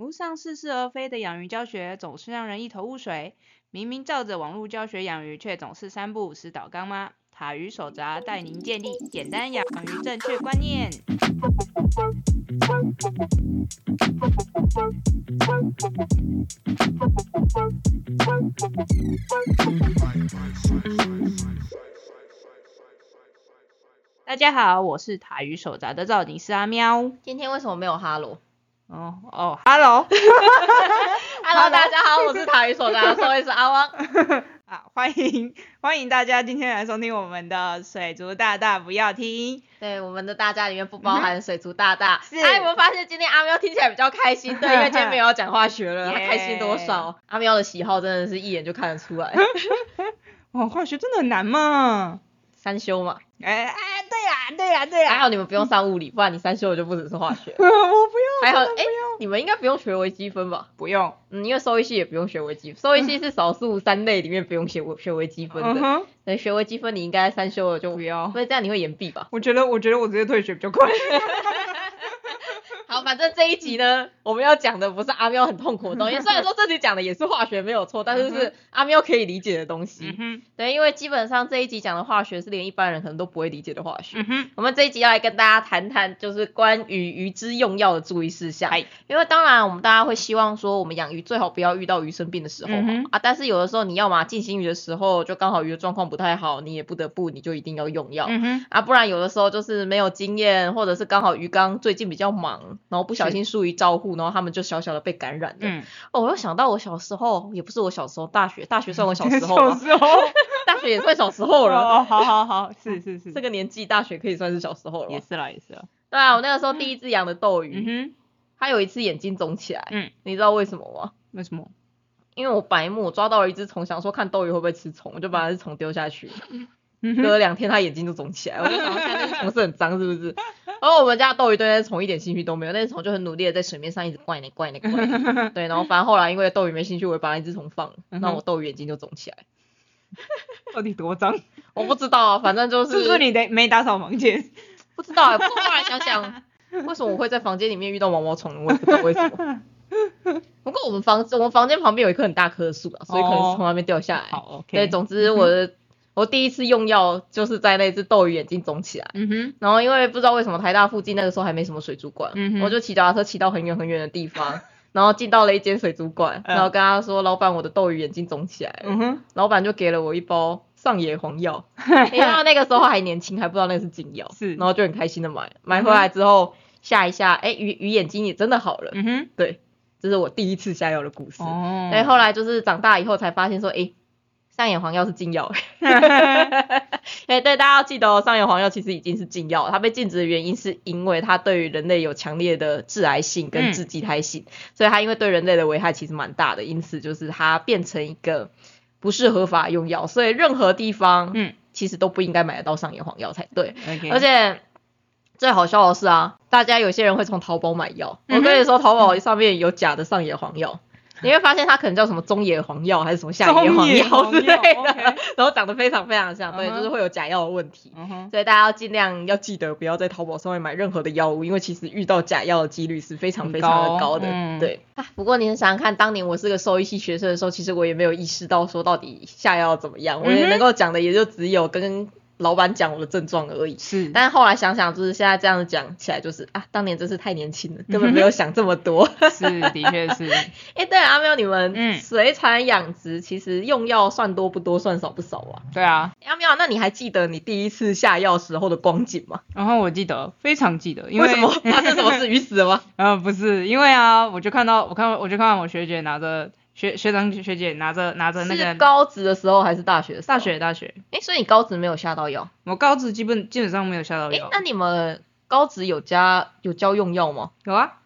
络上似是而非的养鱼教学总是让人一头雾水，明明照着网络教学养鱼，却总是三不五时倒缸吗？塔鱼手札带您建立简单养鱼正确观念。大家好，我是塔鱼手札的造型师阿喵。今天为什么没有哈喽哦哦，Hello，？Hello，大家好，我是塔鱼所的兽医师阿汪。啊，欢迎 欢迎大家今天来收听我们的水族大大不要听。对，我们的大家里面不包含水族大大。是哎，有没有发现今天阿喵听起来比较开心？对，因为今天没有要讲化学了，他耶开心多少？阿喵的喜好真的是一眼就看得出来。哦，化学真的很难嘛？三修嘛，哎哎，对呀对呀对呀，还好你们不用上物理，不然你三修我就不只是化学。我不用，还好，哎你们应该不用学微积分吧？不用，嗯，因为兽医系也不用学微积分，兽医系是少数三类里面不用学微学微积分的。嗯哼，对，学微积分你应该三修了就不要。所以这样你会延毕吧？我觉得我觉得我直接退学比较快。好，反正这一集呢，我们要讲的不是阿喵很痛苦的东西，虽然说这集讲的也是化学没有错，但是是阿喵可以理解的东西。嗯，对，因为基本上这一集讲的化学是连一般人可能都不会理解的化学。嗯，我们这一集要来跟大家谈谈，就是关于鱼之用药的注意事项。因为当然，我们大家会希望说，我们养鱼最好不要遇到鱼生病的时候嘛、嗯啊。但是有的时候，你要嘛进行鱼的时候，就刚好鱼的状况不太好，你也不得不，你就一定要用药。嗯，啊，不然有的时候就是没有经验，或者是刚好鱼缸最近比较忙，然后不小心疏于照顾，然后他们就小小的被感染了。嗯，哦，我又想到我小时候，也不是我小时候，大学，大学算我小 时候吗？小时候，大学也算小时候了。哦，好好好，是是是，这个年纪，大学可以算是小时候了。也是啦，也是啦。对啊，我那个时候第一只养的斗鱼，嗯它有一次眼睛肿起来，嗯，你知道为什么吗？为什么？因为我白目，我抓到了一只虫，想说看斗鱼会不会吃虫，我就把那只虫丢下去。嗯隔了两天，它眼睛就肿起来，我就想说看那只虫是很脏是不是？然后我们家的斗鱼对那只虫一点兴趣都没有，那只虫就很努力的在水面上一直怪呢怪呢怪呢。对，然后反正后来因为斗鱼没兴趣，我就把那只虫放了，嗯哼那我斗鱼眼睛就肿起来。到底多脏？我不知道啊，反正就是是不是你得没打扫房间？不知道啊，不过后来想想，为什么我会在房间里面遇到毛毛虫？我也不知道为什么。不过我们房我们房间旁边有一棵很大棵的树啊，所以可能是从那边掉下来。好，OK。对，总之我的我第一次用药就是在那只斗鱼眼睛肿起来，嗯哼，然后因为不知道为什么台大附近那个时候还没什么水族馆，我就骑脚踏车骑到很远很远的地方，然后进到了一间水族馆，嗯。然后跟他说：“老板，我的斗鱼眼睛肿起来。了。嗯哼，老板就给了我一包上野黄药，因为他那个时候还年轻，还不知道那是禁药，是。然后就很开心的买，买回来之后下一下，哎、鱼鱼眼睛也真的好了，嗯哼，对，这是我第一次下药的故事。哦。对，后来就是长大以后才发现说，哎、上眼黄药是禁药。哎，对，大家要记得哦，上眼黄药其实已经是禁药，它被禁止的原因是因为它对于人类有强烈的致癌性嗯跟致畸胎性，所以它因为对人类的危害其实蛮大的，因此就是它变成一个不是合法用药，所以任何地方嗯其实都不应该买得到上眼黄药才对。而且最好笑的是啊，大家有些人会从淘宝买药，嗯我跟你说，淘宝上面有假的上野黄药。你会发现它可能叫什么中野黄药还是什么下野黄药之类的 然后长得非常非常像，对，就是会有假药的问题。所以大家要尽量要记得不要在淘宝上面买任何的药物，因为其实遇到假药的几率是非常非常的高高的。嗯对，啊不过你想想看，当年我是个兽医系学生的时候，其实我也没有意识到说到底下药怎么样，我也能够讲的也就只有跟老板讲我的症状而已。是，但是后来想想，就是现在这样子讲起来，就是啊，当年真是太年轻了，根本没有想这么多。是，的确是，哎、对了，阿喵，你们嗯水产养殖其实用药算多不多，算少不少啊？对啊。阿喵，那你还记得你第一次下药时候的光景吗？然后我记得，非常记得，因为为什么 发生什么事？鱼死了吗？呃，不是，因为啊，我就看到，我看，我就看到我学姐拿着学学长学姐拿着拿着那是个高职的时候还是大学的时候？大。学大学，哎、所以你高职没有下到药？我高职基本基本上没有下到哎、药，那你们高职有加有教用药吗？有啊，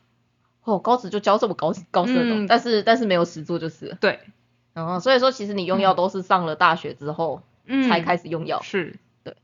哦，高职就教这么高高深的、嗯但是但是没有实做就是了。对，然后所以说，其实你用药都是上了大学之后嗯，才开始用药。是，对，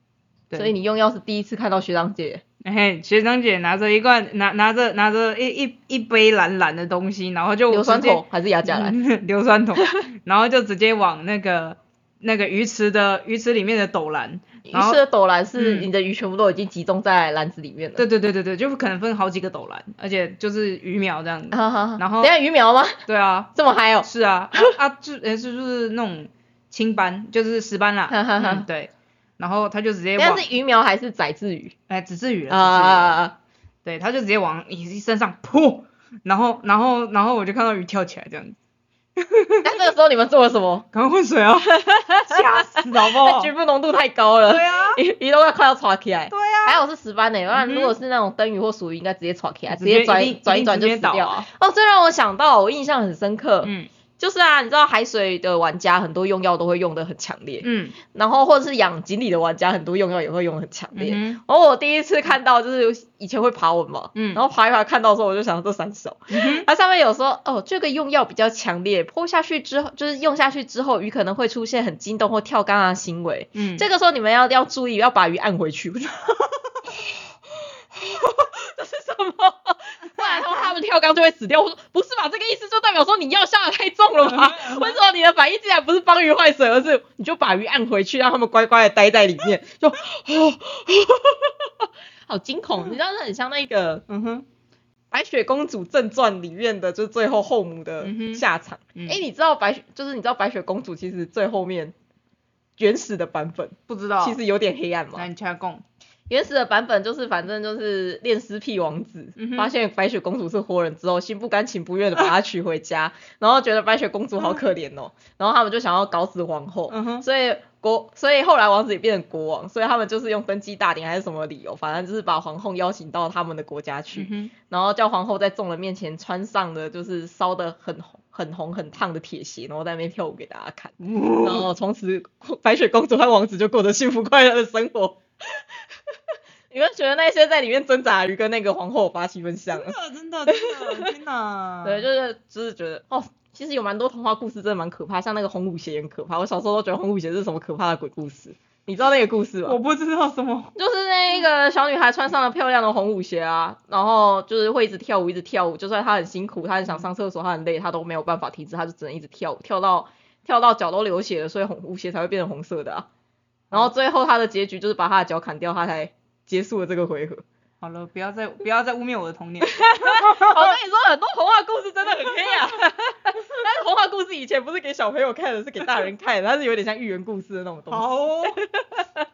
对所以你用药是第一次看到学长姐，嘿，学长姐拿着一罐拿拿着拿着一一一杯蓝蓝的东西，然后就硫酸桶还是亚甲蓝？硫酸桶，然后就直接往那个那个鱼池的鱼池里面的斗篮鱼然后吃的斗篮是嗯你的鱼全部都已经集中在篮子里面了。对对对对对，就可能分好几个斗篮，而且就是鱼苗这样子。然后等下鱼苗吗？对啊，这么嗨哦！是啊，啊啊就就是那种青斑，就是石斑啦，哈哈对，然后他就直接往但是鱼苗还是仔字鱼哎只是鱼了，啊啊啊啊！对，他就直接往你身上扑，然后然后然后我就看到鱼跳起来这样子，那这个时候你们做了什么？赶快换水啊，吓死好不好？局部浓度太高了，对啊，鱼鱼都要快要抓起来。对啊，还好是石斑呢，不然嗯哼如果是那种灯鱼或鼠鱼，应该直接抓起来，直直接接转转一转就死掉。啊哦，这让我想到，我印象很深刻，嗯就是啊，你知道海水的玩家很多用药都会用的很强烈，嗯。然后或者是养锦鲤的玩家很多用药也会用的很强烈。嗯然后我第一次看到就是以前会爬文嘛，嗯。然后爬一爬看到的时候我就想这三手，嗯它上面有说哦这个用药比较强烈，泼下去之后就是用下去之后鱼可能会出现很惊动或跳缸啊行为，嗯，这个时候你们要要注意要把鱼按回去。这是什么？不然的话他们跳缸就会死掉。我说不是吧？这个意思就代表说你药下的太重了吧？为什么你的反应竟然不是帮鱼换水，而是你就把鱼按回去，让他们乖乖的待在里面？就，好惊恐！你知道，这很像那个《嗯哼白雪公主正传》里面的，就是最后后母的下场。嗯哎、你知道白雪，就是你知道白雪公主其实最后面原始的版本不知道，其实有点黑暗嘛那。你掐供，原始的版本就是反正就是恋尸癖王子，嗯发现白雪公主是活人之后，心不甘情不愿的把她娶回家，然后觉得白雪公主好可怜哦，然后他们就想要搞死皇后，嗯所以国所以后来王子也变成国王，所以他们就是用登基大典还是什么理由，反正就是把皇后邀请到他们的国家去，嗯然后叫皇后在众人面前穿上的就是烧的很红很红很烫的铁鞋，然后在那边跳舞给大家看。然后从此白雪公主和王子就过着幸福快乐的生活。你们觉得那些在里面挣扎的鱼跟那个皇后有八七分像啊？真的真的真的，天哪，对，就是就是觉得哦，其实有蛮多童话故事真的蛮可怕，像那个红舞鞋也很可怕。我小时候都觉得红舞鞋是什么可怕的鬼故事。你知道那个故事吗？我不知道什么，就是那个小女孩穿上了漂亮的红舞鞋啊，然后就是会一直跳舞，一直跳舞。就算她很辛苦，她很想上厕所，她很累，她都没有办法停止，她就只能一直跳舞，跳到跳到脚都流血了，所以红舞鞋才会变成红色的啊。然后最后她的结局就是把她的脚砍掉，她才结束了这个回合。好了，不要再不要再污蔑我的童年，我跟你说，很多童话故事真的很黑啊。但是童话故事以前不是给小朋友看的，是给大人看的，它是有点像寓言故事的那种东西。好哦，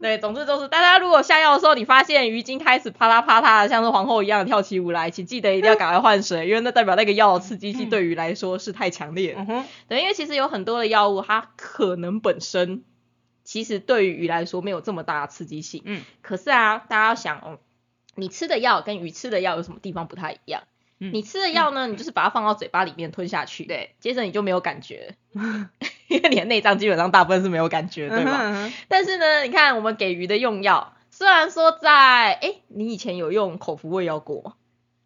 对，总之就是大家如果下药的时候，你发现鱼精开始啪啦啪啦的，像是皇后一样的跳起舞来，请记得一定要赶快换水，因为那代表那个药的刺激性对鱼来说是太强烈了。嗯哼，对，因为其实有很多的药物，它可能本身其实对于鱼来说没有这么大的刺激性，嗯。可是啊，大家要想哦，你吃的药跟鱼吃的药有什么地方不太一样？嗯。你吃的药呢，你就是把它放到嘴巴里面吞下去，对，接着你就没有感觉，因为你的内脏基本上大部分是没有感觉，对吧？嗯哼但是呢，你看我们给鱼的用药，虽然说在哎，你以前有用口服胃药过？吗？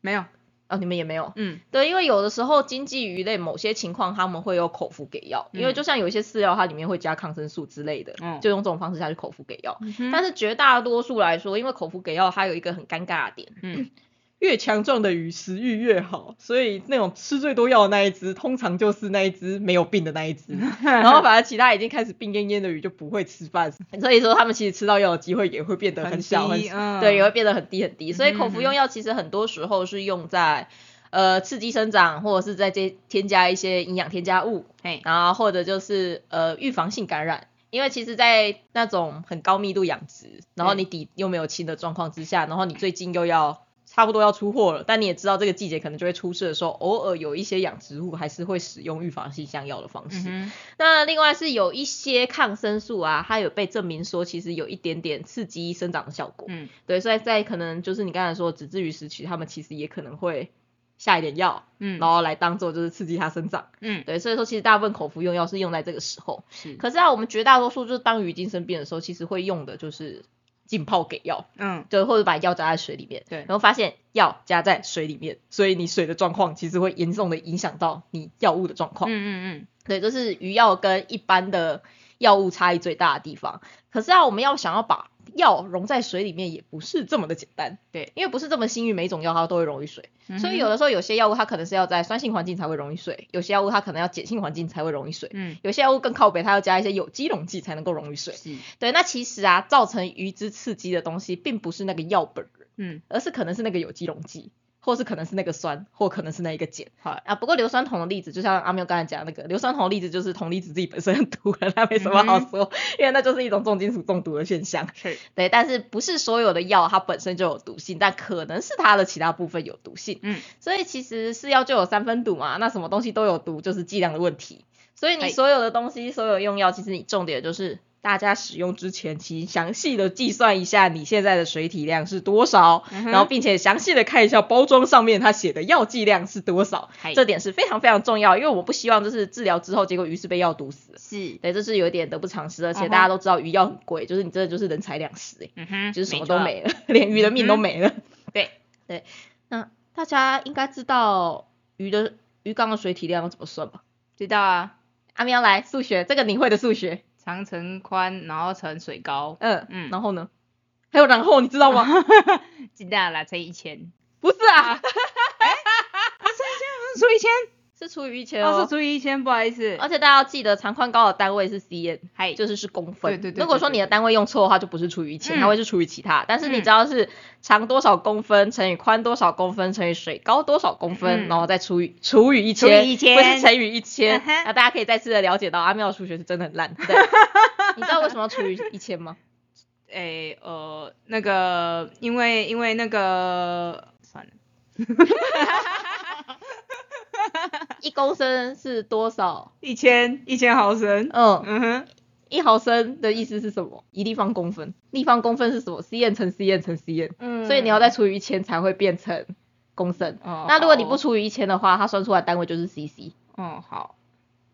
没有，哦，你们也没有。嗯对，因为有的时候经济鱼类某些情况他们会有口服给药，因为嗯就像有一些饲料它里面会加抗生素之类的，嗯就用这种方式下去口服给药。嗯但是绝大多数来说，因为口服给药它有一个很尴尬的点，嗯 越强壮的鱼食欲越好，所以那种吃最多药的那一只，通常就是那一只没有病的那一只，然后反而其他已经开始病恹恹的鱼就不会吃饭，所以说他们其实吃到药的机会也会变得很小很嗯。对，也会变得很低很低。所以口服嗯用药其实很多时候是用在呃刺激生长，或者是在这添加一些营养添加物，嘿，然后或者就是呃预防性感染。因为其实，在那种很高密度养殖，然后你底又没有清的状况之下，然后你最近又要差不多要出货了，但你也知道这个季节可能就会出事的时候，偶尔有一些养殖户还是会使用预防性香药的方式。嗯那另外是有一些抗生素啊，它有被证明说其实有一点点刺激生长的效果。嗯对，所以在可能就是你刚才说的纸质鱼时期，他们其实也可能会下一点药，嗯然后来当做就是刺激它生长。嗯对，所以说其实大部分口服用药是用在这个时候。是，可是啊，我们绝大多数就是当鱼精生病的时候，其实会用的就是浸泡给药，嗯对，或者把药加在水里面。对然后发现药加在水里面，所以你水的状况其实会严重的影响到你药物的状况。嗯嗯嗯对，这是鱼药跟一般的药物差异最大的地方。可是啊，我们要想要把药溶在水里面也不是这么的简单。对，因为不是这么幸运，每一种药它都会溶于水，所以有的的时候有些药物它可能是要在酸性环境才会溶于水，有些药物它可能要碱性环境才会溶于水，嗯有些药物更靠北，它要加一些有机溶剂才能够溶于水。是对，那其实啊，造成鱼之刺激的东西，并不是那个药本人，嗯而是可能是那个有机溶剂，或是可能是那个酸，或可能是那一个碱。好啊，不过硫酸铜的例子，就像阿喵刚才讲的那个硫酸铜的例子，就是铜离子自己本身很毒了，那没什么好嗯说，因为那就是一种重金属中毒的现象。是对，但是不是所有的药它本身就有毒性，但可能是它的其他部分有毒性。嗯所以其实是药就有三分毒嘛，那什么东西都有毒，就是剂量的问题。所以你哎所有的东西，所有用药，其实你重点就是大家使用之前，请详细的计算一下你现在的水体量是多少，嗯然后并且详细的看一下包装上面它写的药剂量是多少，这点是非常非常重要，因为我不希望就是治疗之后，结果鱼是被药毒死。是。对，这是有一点得不偿失，而且大家都知道鱼药很贵，就是你真的就是人财两失哎、嗯哼就是什么都没了，连鱼的命都没了。对。对，那大家应该知道鱼的鱼缸的水体量要怎么算吧？知道啊，阿喵来数学，这个你会的数学，长乘宽，然后乘水高，嗯嗯然后呢？还有然后你知道吗？知道啦，乘以一千，不是啊，除以一千，是除以一千哦哦是。除以一千，不好意思，而且大家要记得，长宽高的单位是 cm，嗨就是是公分。对对对如果说你的单位用错的话，就不是除以一千，嗯它会是除以其他。但是你嗯知道是长多少公分乘以宽多少公分乘以水高多少公分，嗯然后再除以除以一千，不是乘以一千。那大家可以再次的了解到阿妙的数学是真的很烂。对，你知道为什么要除以一千吗？诶呃那个因为因为那个算了，一公升是多少？一千一千毫升，嗯，嗯哼，一毫升的意思是什么？一立方公分。立方公分是什么？cm 乘 cm 乘 cm。嗯所以你要再除以一千才会变成公升。哦那如果你不除以一千的话，它算出来单位就是 cc。哦好，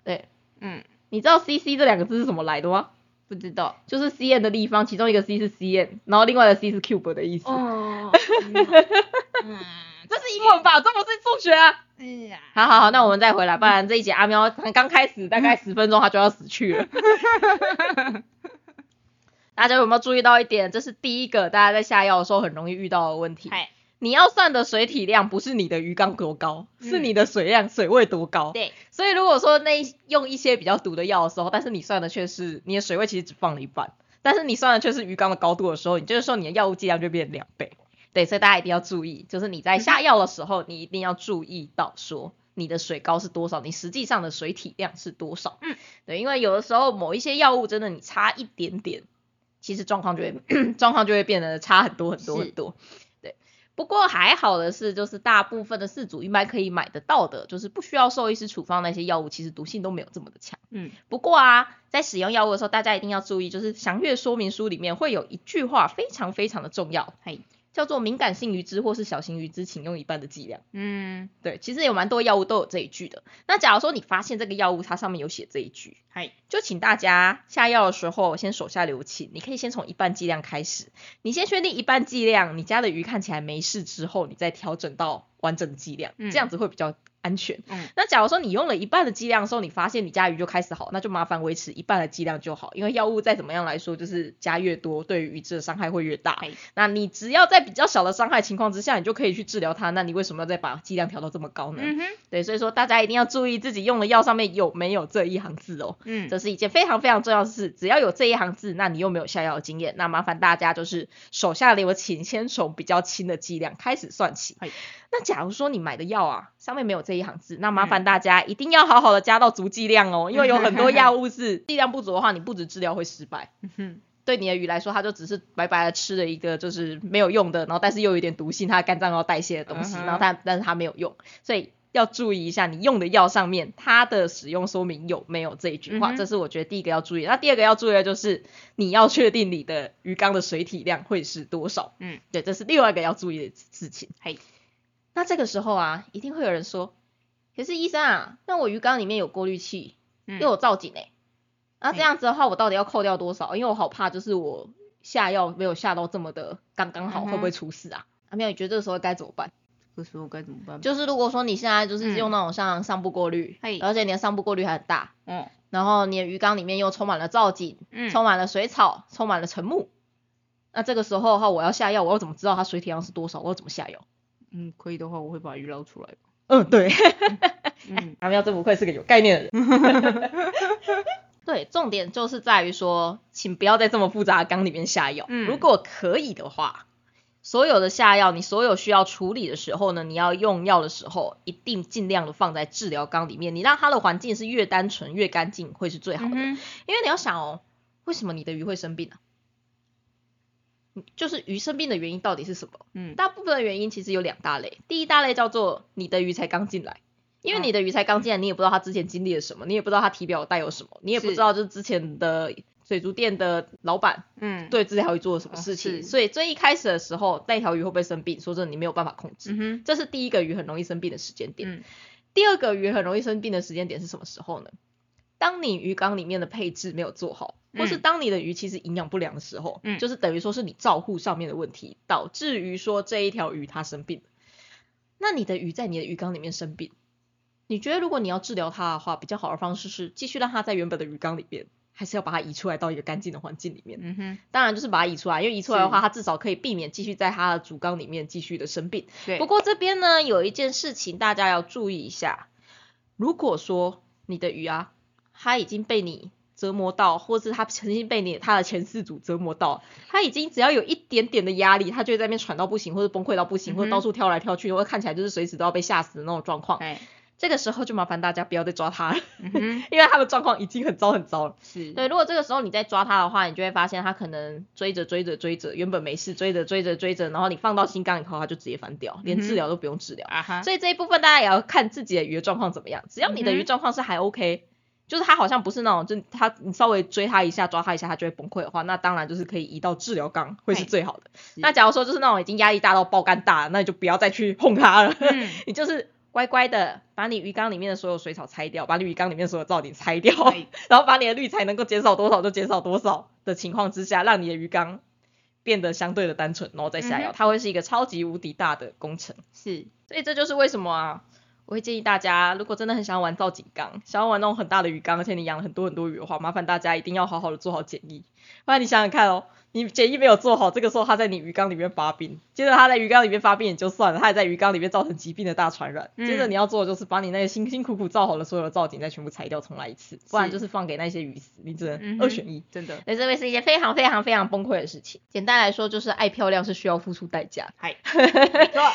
对，嗯，你知道 cc 这两个字是怎么来的吗？不知道，就是 cm 的立方，其中一个 c 是 cm，然后另外的 c 是 cube 的意思。哦，嗯，这是英文吧？这不是数学啊！哎呀，好好好，那我们再回来，不然这一集阿喵才刚开始，大概十分钟他就要死去了。大家有没有注意到一点？这是第一个大家在下药的时候很容易遇到的问题。你要算的水体量不是你的鱼缸多高，嗯是你的水量、水位多高。对，所以如果说那用一些比较毒的药的时候，但是你算的却是你的水位其实只放了一半，但是你算的却是鱼缸的高度的时候，你这个时候你的药物剂量就变两倍。对，所以大家一定要注意，就是你在下药的时候，你一定要注意到说你的水高是多少，你实际上的水体量是多少。嗯，对，因为有的时候某一些药物真的你差一点点，其实状况就会 状况就会变得差很多很多很多。对，不过还好的是，就是大部分的四组一般可以买得到的，就是不需要兽医师处方那些药物，其实毒性都没有这么的强。嗯，不过啊，在使用药物的时候，大家一定要注意，就是详阅说明书里面会有一句话非常非常的重要，嘿，叫做敏感性鱼脂或是小型鱼脂，请用一半的剂量。嗯，对，其实有蛮多药物都有这一句的。那假如说你发现这个药物它上面有写这一句，嗨，就请大家下药的时候先手下留情，你可以先从一半剂量开始，你先确定一半剂量，你家的鱼看起来没事之后，你再调整到完整的剂量，嗯这样子会比较安全。嗯，那假如说你用了一半的剂量的时候，你发现你家鱼就开始好，那就麻烦维持一半的剂量就好，因为药物再怎么样来说，就是加越多，对于鱼质的伤害会越大嘿。那你只要在比较小的伤害情况之下，你就可以去治疗它，那你为什么要再把剂量调到这么高呢？嗯哼，对，所以说大家一定要注意自己用的药上面有没有这一行字哦。嗯，这是一件非常非常重要的事，只要有这一行字，那你又没有下药的经验，那麻烦大家就是手下留情，先从比较轻的剂量开始算起嗨。那假如说你买的药啊，上面没有这一行字，那麻嗯烦大家一定要好好的加到足剂量哦，因为有很多药物是 剂量不足的话，你不止治疗会失败。对你的鱼来说，它就只是白白的吃了一个就是没有用的，然后但是又有一点毒性，它肝脏要代谢的东西，然后它但是它没有用，所以要注意一下你用的药上面它的使用说明有没有这一句话，嗯这是我觉得第一个要注意。那第二个要注意的就是你要确定你的鱼缸的水体量会是多少，嗯，对，这是另外一个要注意的事情。嘿，那这个时候啊，一定会有人说，可是医生啊，那我鱼缸里面有过滤器，嗯又有造景诶、那这嗯样子的话，我到底要扣掉多少？因为我好怕，就是我下药没有下到这么的刚刚好，嗯会不会出事啊？阿妙，你觉得这个时候该怎么办？这时候该怎么办？就是如果说你现在就是嗯用那种像上部过滤，嘿而且你的上部过滤还很大，嗯，然后你的鱼缸里面又充满了造景，嗯，充满了水草，充满了沉木，那这个时候的话，我要下药，我要怎么知道它水体量是多少？我要怎么下药？嗯，可以的话，我会把鱼捞出来。嗯，对。嗯，阿喵真不愧是个有概念的人。对，重点就是在于说，请不要在这么复杂的缸里面下药。嗯如果可以的话，所有的下药，你所有需要处理的时候呢，你要用药的时候，一定尽量的放在治疗缸里面。你让它的环境是越单纯越干净，会是最好的。嗯哼因为你要想哦，为什么你的鱼会生病啊？嗯就是鱼生病的原因到底是什么？嗯。大部分的原因其实有两大类，第一大类叫做你的鱼才刚进来，因为嗯你的鱼才刚进来，你也不知道它之前经历了什么，你也不知道它体表带有什么，你也不知道就是之前的水族店的老板嗯，对这条鱼做了什么哦事情，是。所以最一开始的时候，那条鱼会不会生病，说真的你没有办法控制，嗯，这是第一个鱼很容易生病的时间点。嗯。第二个鱼很容易生病的时间点是什么时候呢？当你鱼缸里面的配置没有做好，或是嗯当你的鱼其实营养不良的时候，嗯就是等于说是你照护上面的问题，导致于说这一条鱼它生病。那你的鱼在你的鱼缸里面生病，你觉得如果你要治疗它的话，比较好的方式是继续让它在原本的鱼缸里面，还是要把它移出来到一个干净的环境里面？嗯哼，当然就是把它移出来，因为移出来的话，它至少可以避免继续在它的主缸里面继续的生病。对，不过这边呢，有一件事情大家要注意一下，如果说你的鱼啊，它已经被你折磨到，或是他曾经被你他的前四组折磨到，他已经只要有一点点的压力，他就会在那边喘到不行，或者崩溃到不行，嗯或者到处跳来跳去，或者看起来就是随时都要被吓死的那种状况。哎，这个时候就麻烦大家不要再抓他了，嗯，因为他的状况已经很糟很糟了。是，对，如果这个时候你再抓他的话，你就会发现他可能追着追着追着，原本没事，追着追着追着，然后你放到心肝以后，他就直接翻掉，连治疗都不用治疗。啊哈，所以这一部分大家也要看自己的鱼的状况怎么样。只要你的鱼状况是还 OK，、就是它好像不是那种，就它你稍微追它一下，抓它一下，它就会崩溃的话，那当然就是可以移到治疗缸，会是最好的。那假如说就是那种已经压力大到爆肝大了，那你就不要再去碰它了，嗯 你就是。乖乖的把你鱼缸里面的所有水草拆掉，把你鱼缸里面所有造景拆掉，哎然后把你的滤材能够减少多少就减少多少的情况之下，让你的鱼缸变得相对的单纯，然后再下药，嗯它会是一个超级无敌大的工程。是，所以这就是为什么啊，我会建议大家，如果真的很想要玩造景缸，想要玩那种很大的鱼缸，而且你养了很多很多鱼的话，麻烦大家一定要好好的做好检疫。不然你想想看哦，你检疫没有做好，这个时候他在你鱼缸里面发病，接着他在鱼缸里面发病也就算了，他还在鱼缸里面造成疾病的大传染。嗯接着你要做的就是把你那些辛辛苦苦造好的所有的造景再全部拆掉，重来一次，不然就是放给那些鱼死，你只能二选一。真的，所以这会是一件非常非常非常崩溃的事情。简单来说，就是爱漂亮是需要付出代价。嗨，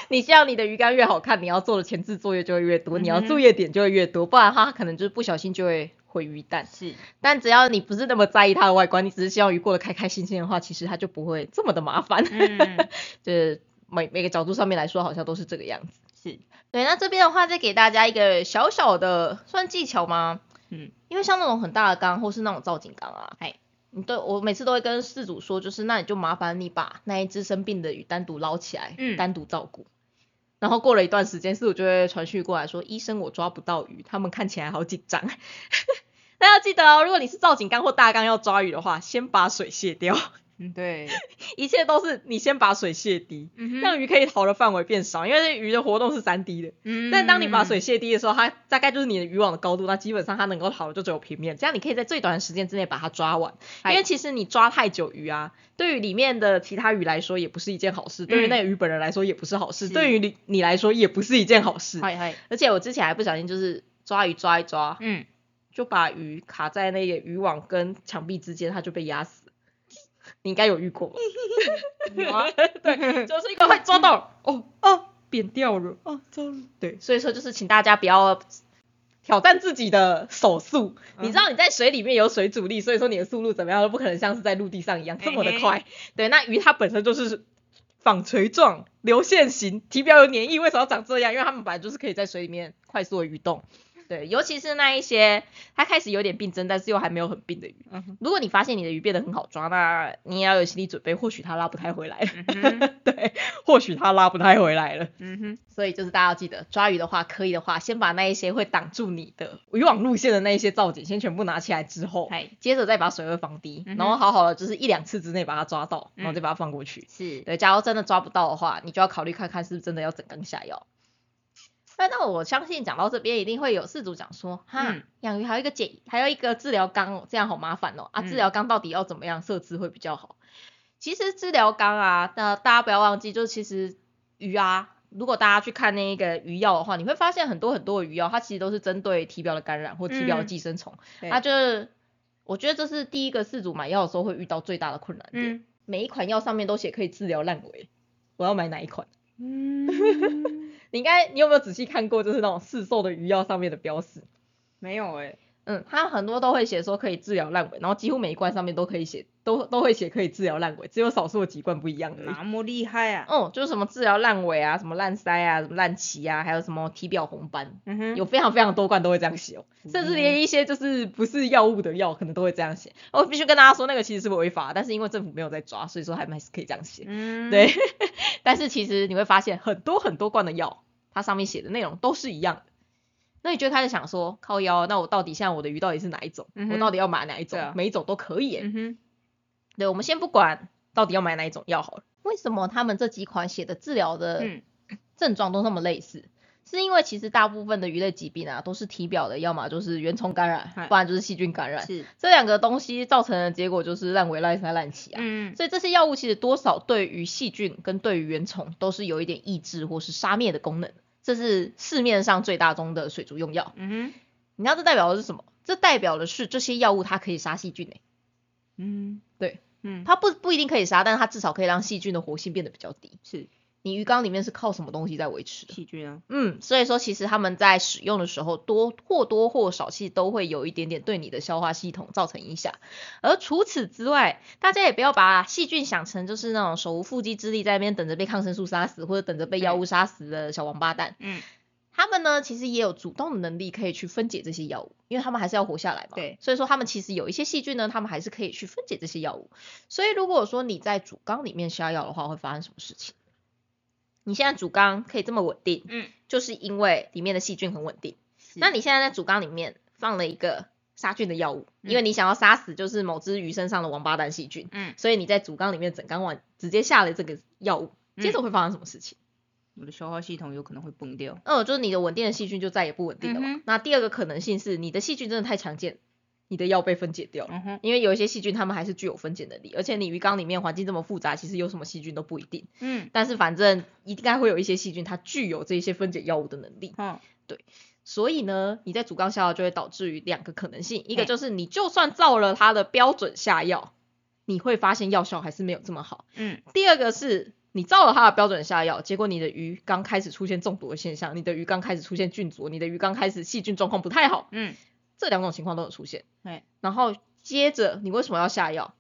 你希望你的鱼缸越好看，你要做的前置作业就会越多，你要注意的点就会越多，不然的话它可能就是不小心就会毁鱼蛋。是，但只要你不是那么在意它的外观，你只是希望鱼过得开开心心的话，其实它就不会这么的麻烦。嗯，就是每每个角度上面来说，好像都是这个样子。是，对，那这边的话，再给大家一个小小的算技巧吗？嗯，因为像那种很大的缸，或是那种造景缸啊，哎，你对我每次都会跟事主说，就是那你就麻烦你把那一只生病的鱼单独捞起来，嗯单独照顾。然后过了一段时间，四组就会传讯过来说，医生我抓不到鱼，他们看起来好紧张。那要记得哦，如果你是造景缸或大缸要抓鱼的话，先把水卸掉，嗯，对，一切都是你先把水泄低，让鱼可以逃的范围变少，因为鱼的活动是三 D 的。嗯，但当你把水泄低的时候，它大概就是你的渔网的高度，那基本上它能够逃的就只有平面，这样你可以在最短的时间之内把它抓完。因为其实你抓太久鱼啊，对于里面的其他鱼来说也不是一件好事，对于那个鱼本人来说也不是好事，对于你你来说也不是一件好事。嗨。嗨，而且我之前还不小心就是抓鱼抓一抓，嗯，就把鱼卡在那个渔网跟墙壁之间，它就被压死了。你应该有遇过吧？对，就是一个会抓到，哦哦，扁掉了，哦，糟了。对，所以说就是请大家不要挑战自己的手速。嗯你知道你在水里面有水阻力，所以说你的速度怎么样都不可能像是在陆地上一样这么的快。对，那鱼它本身就是纺锤状、流线型，体表有粘液，为什么要长这样？因为它们本来就是可以在水里面快速的移动。对，尤其是那一些它开始有点病症，但是又还没有很病的鱼。嗯哼如果你发现你的鱼变得很好抓，那你也要有心理准备，或许它拉不太回来了。嗯哼，对，或许它拉不太回来了。嗯哼，所以就是大家要记得，抓鱼的话，可以的话，先把那一些会挡住你的渔网路线的那一些造景先全部拿起来之后，嗨，接着再把水位放低，嗯然后好好的就是一两次之内把它抓到，嗯然后再把它放过去。是，对，假如真的抓不到的话，你就要考虑看看是不是真的要整缸下药。那那我相信讲到这边，一定会有事主讲说，哈嗯，养、鱼还有一个解，还有一个治疗缸哦，这样好麻烦哦。啊，嗯治疗缸到底要怎么样设置会比较好？其实治疗缸啊，那大家不要忘记，就是其实鱼啊，如果大家去看那个鱼药的话，你会发现很多很多的鱼药，它其实都是针对体表的感染或体表的嗯寄生虫。对它就是，我觉得这是第一个饲主买药的时候会遇到最大的困难点。嗯每一款药上面都写可以治疗烂尾，我要买哪一款？嗯，你应该，你有没有仔细看过，就是那种市售的鱼药上面的标识？没有哎，嗯，他很多都会写说可以治疗烂尾，然后几乎每一罐上面都可以写，都都会写可以治疗烂尾，只有少数的几罐不一样而已。那么厉害啊，嗯，就是什么治疗烂尾啊，什么烂腮啊，什么烂鳍啊，还有什么体表红斑，嗯哼，有非常非常多罐都会这样写哦，甚至连一些就是不是药物的药，可能都会这样写。我必须跟大家说，那个其实是违法，但是因为政府没有在抓，所以说还还是可以这样写。嗯，对，但是其实你会发现很多很多罐的药，它上面写的内容都是一样的。那你就开始想说，靠腰，那我到底现在我的鱼到底是哪一种？嗯我到底要买哪一种？啊每一种都可以耶。嗯哼，对，我们先不管到底要买哪一种药好了。为什么他们这几款写的治疗的嗯 症状都那么类似？是因为其实大部分的鱼类疾病啊，都是体表的，要么就是原虫感染，不然就是细菌感染。是，这两个东西造成的结果就是烂尾、烂腮、烂鳍啊。嗯所以这些药物其实多少对于细菌跟对于原虫都是有一点抑制或是杀灭的功能，这是市面上最大宗的水族用药。嗯哼，你知道这代表的是什么？这代表的是这些药物它可以杀细菌诶、欸嗯对，嗯，它不不一定可以杀，但是它至少可以让细菌的活性变得比较低。是你鱼缸里面是靠什么东西在维持的？细菌啊，嗯，所以说其实他们在使用的时候多或多或少其实都会有一点点对你的消化系统造成影响。而除此之外，大家也不要把细菌想成就是那种手无缚鸡之力在那边等着被抗生素杀死或者等着被药物杀死的小王八蛋。嗯他们呢其实也有主动的能力可以去分解这些药物，因为他们还是要活下来嘛。对，所以说他们其实有一些细菌呢，他们还是可以去分解这些药物。所以如果说你在主缸里面下药的话，会发生什么事情？你现在主缸可以这么稳定，嗯，就是因为里面的细菌很稳定。那你现在在主缸里面放了一个杀菌的药物，嗯因为你想要杀死就是某只鱼身上的王八蛋细菌，嗯，所以你在主缸里面整缸完直接下了这个药物，嗯接着会发生什么事情？我的消化系统有可能会崩掉，嗯，就是你的稳定的细菌就再也不稳定了嘛。嗯那第二个可能性是你的细菌真的太强健，你的药被分解掉了。因为有一些细菌，它们还是具有分解能力，而且你鱼缸里面环境这么复杂，其实有什么细菌都不一定。嗯，但是反正应该会有一些细菌，它具有这些分解药物的能力。嗯，对，所以呢，你在主缸下药就会导致于两个可能性，一个就是你就算照了它的标准下药，你会发现药效还是没有这么好。嗯第二个是你照了它的标准下药，结果你的鱼缸开始出现中毒的现象，你的鱼缸开始出现菌浊，你的鱼缸开始细菌状况不太好，嗯，这两种情况都有出现。哎，然后接着你为什么要下药？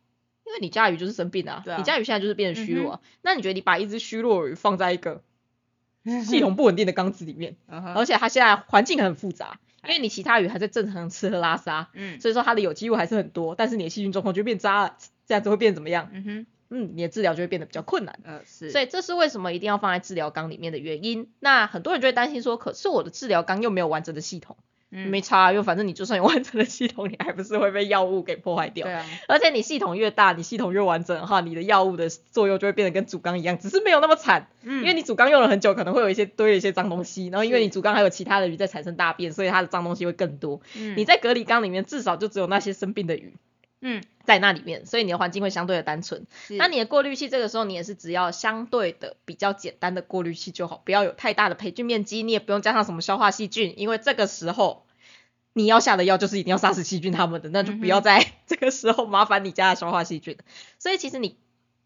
因为你家鱼就是生病啊，对啊你家鱼现在就是变得虚弱、嗯啊。那你觉得你把一只虚弱鱼放在一个 系统不稳定的缸子里面，而且它现在环境很复杂，因为你其他鱼还在正常吃喝拉撒，嗯所以说它的有机物还是很多，但是你的细菌状况就变渣了，这样子会变怎么样？嗯哼，嗯，你的治疗就会变得比较困难。呃是，所以这是为什么一定要放在治疗缸里面的原因。那很多人就会担心说，可是我的治疗缸又没有完整的系统，嗯。没差啊，因为反正你就算有完整的系统，你还不是会被药物给破坏掉对。啊，而且你系统越大，你系统越完整的话，你的药物的作用就会变得跟主缸一样，只是没有那么惨，嗯。因为你主缸用了很久，可能会有一些堆了一些脏东西，然后因为你主缸还有其他的鱼在产生大便，所以它的脏东西会更多。嗯。你在隔离缸里面至少就只有那些生病的鱼嗯，在那里面，所以你的环境会相对的单纯。那你的过滤器这个时候你也是只要相对的比较简单的过滤器就好，不要有太大的培菌面积，你也不用加上什么消化细菌，因为这个时候 你要下的药就是一定要杀死细菌它们的，那就不要在这个时候麻烦你家的消化细菌。所以其实你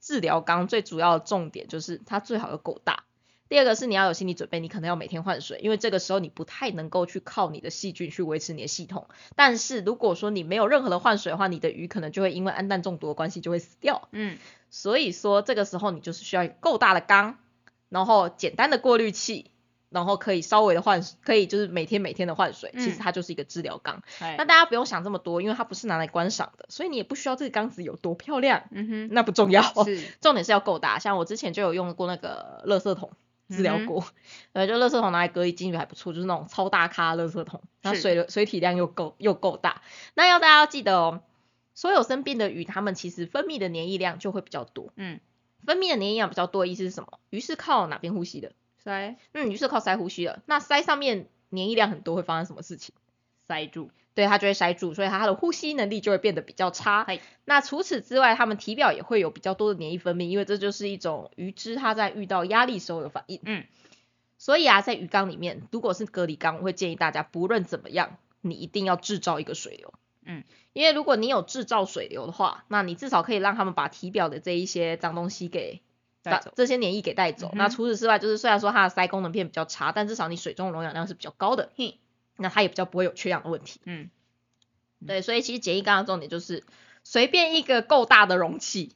治疗缸最主要的重点就是它最好要够大。第二个是你要有心理准备，你可能要每天换水，因为这个时候你不太能够去靠你的细菌去维持你的系统。但是如果说你没有任何的换水的话，你的鱼可能就会因为氨氮中毒的关系就会死掉。嗯所以说这个时候你就是需要够大的缸，然后简单的过滤器，然后可以稍微的换，可以就是每天每天的换水，嗯其实它就是一个治疗缸。哎那大家不用想这么多，因为它不是拿来观赏的，所以你也不需要这个缸子有多漂亮，嗯哼那不重要。是重点是要够大，像我之前就有用过那个垃圾桶治疗嗯过，呃，就垃圾桶拿来隔离金鱼还不错，就是那种超大咖垃圾桶，它水的水体量又够又够大。那要大家要记得哦，所有生病的鱼，它们其实分泌的黏液量就会比较多。嗯，分泌的黏液量比较多的意思是什么？鱼是靠哪边呼吸的？鳃嗯，鱼是靠鳃呼吸的。那鳃上面黏液量很多会发生什么事情？塞住。对，它就会塞住，所以它的呼吸能力就会变得比较差。那除此之外，它们体表也会有比较多的黏液分泌，因为这就是一种鱼只它在遇到压力时候的反应。嗯，所以啊，在鱼缸里面，如果是隔离缸，我会建议大家不论怎么样，你一定要制造一个水流。嗯，因为如果你有制造水流的话，那你至少可以让他们把体表的这一些脏东西给带走这些黏液给带走。嗯那除此之外，就是虽然说它的鳃功能变比较差，但至少你水中容氧量是比较高的，嘿，那它也比较不会有缺氧的问题。嗯对，所以其实简易缸的重点就是随便一个够大的容器，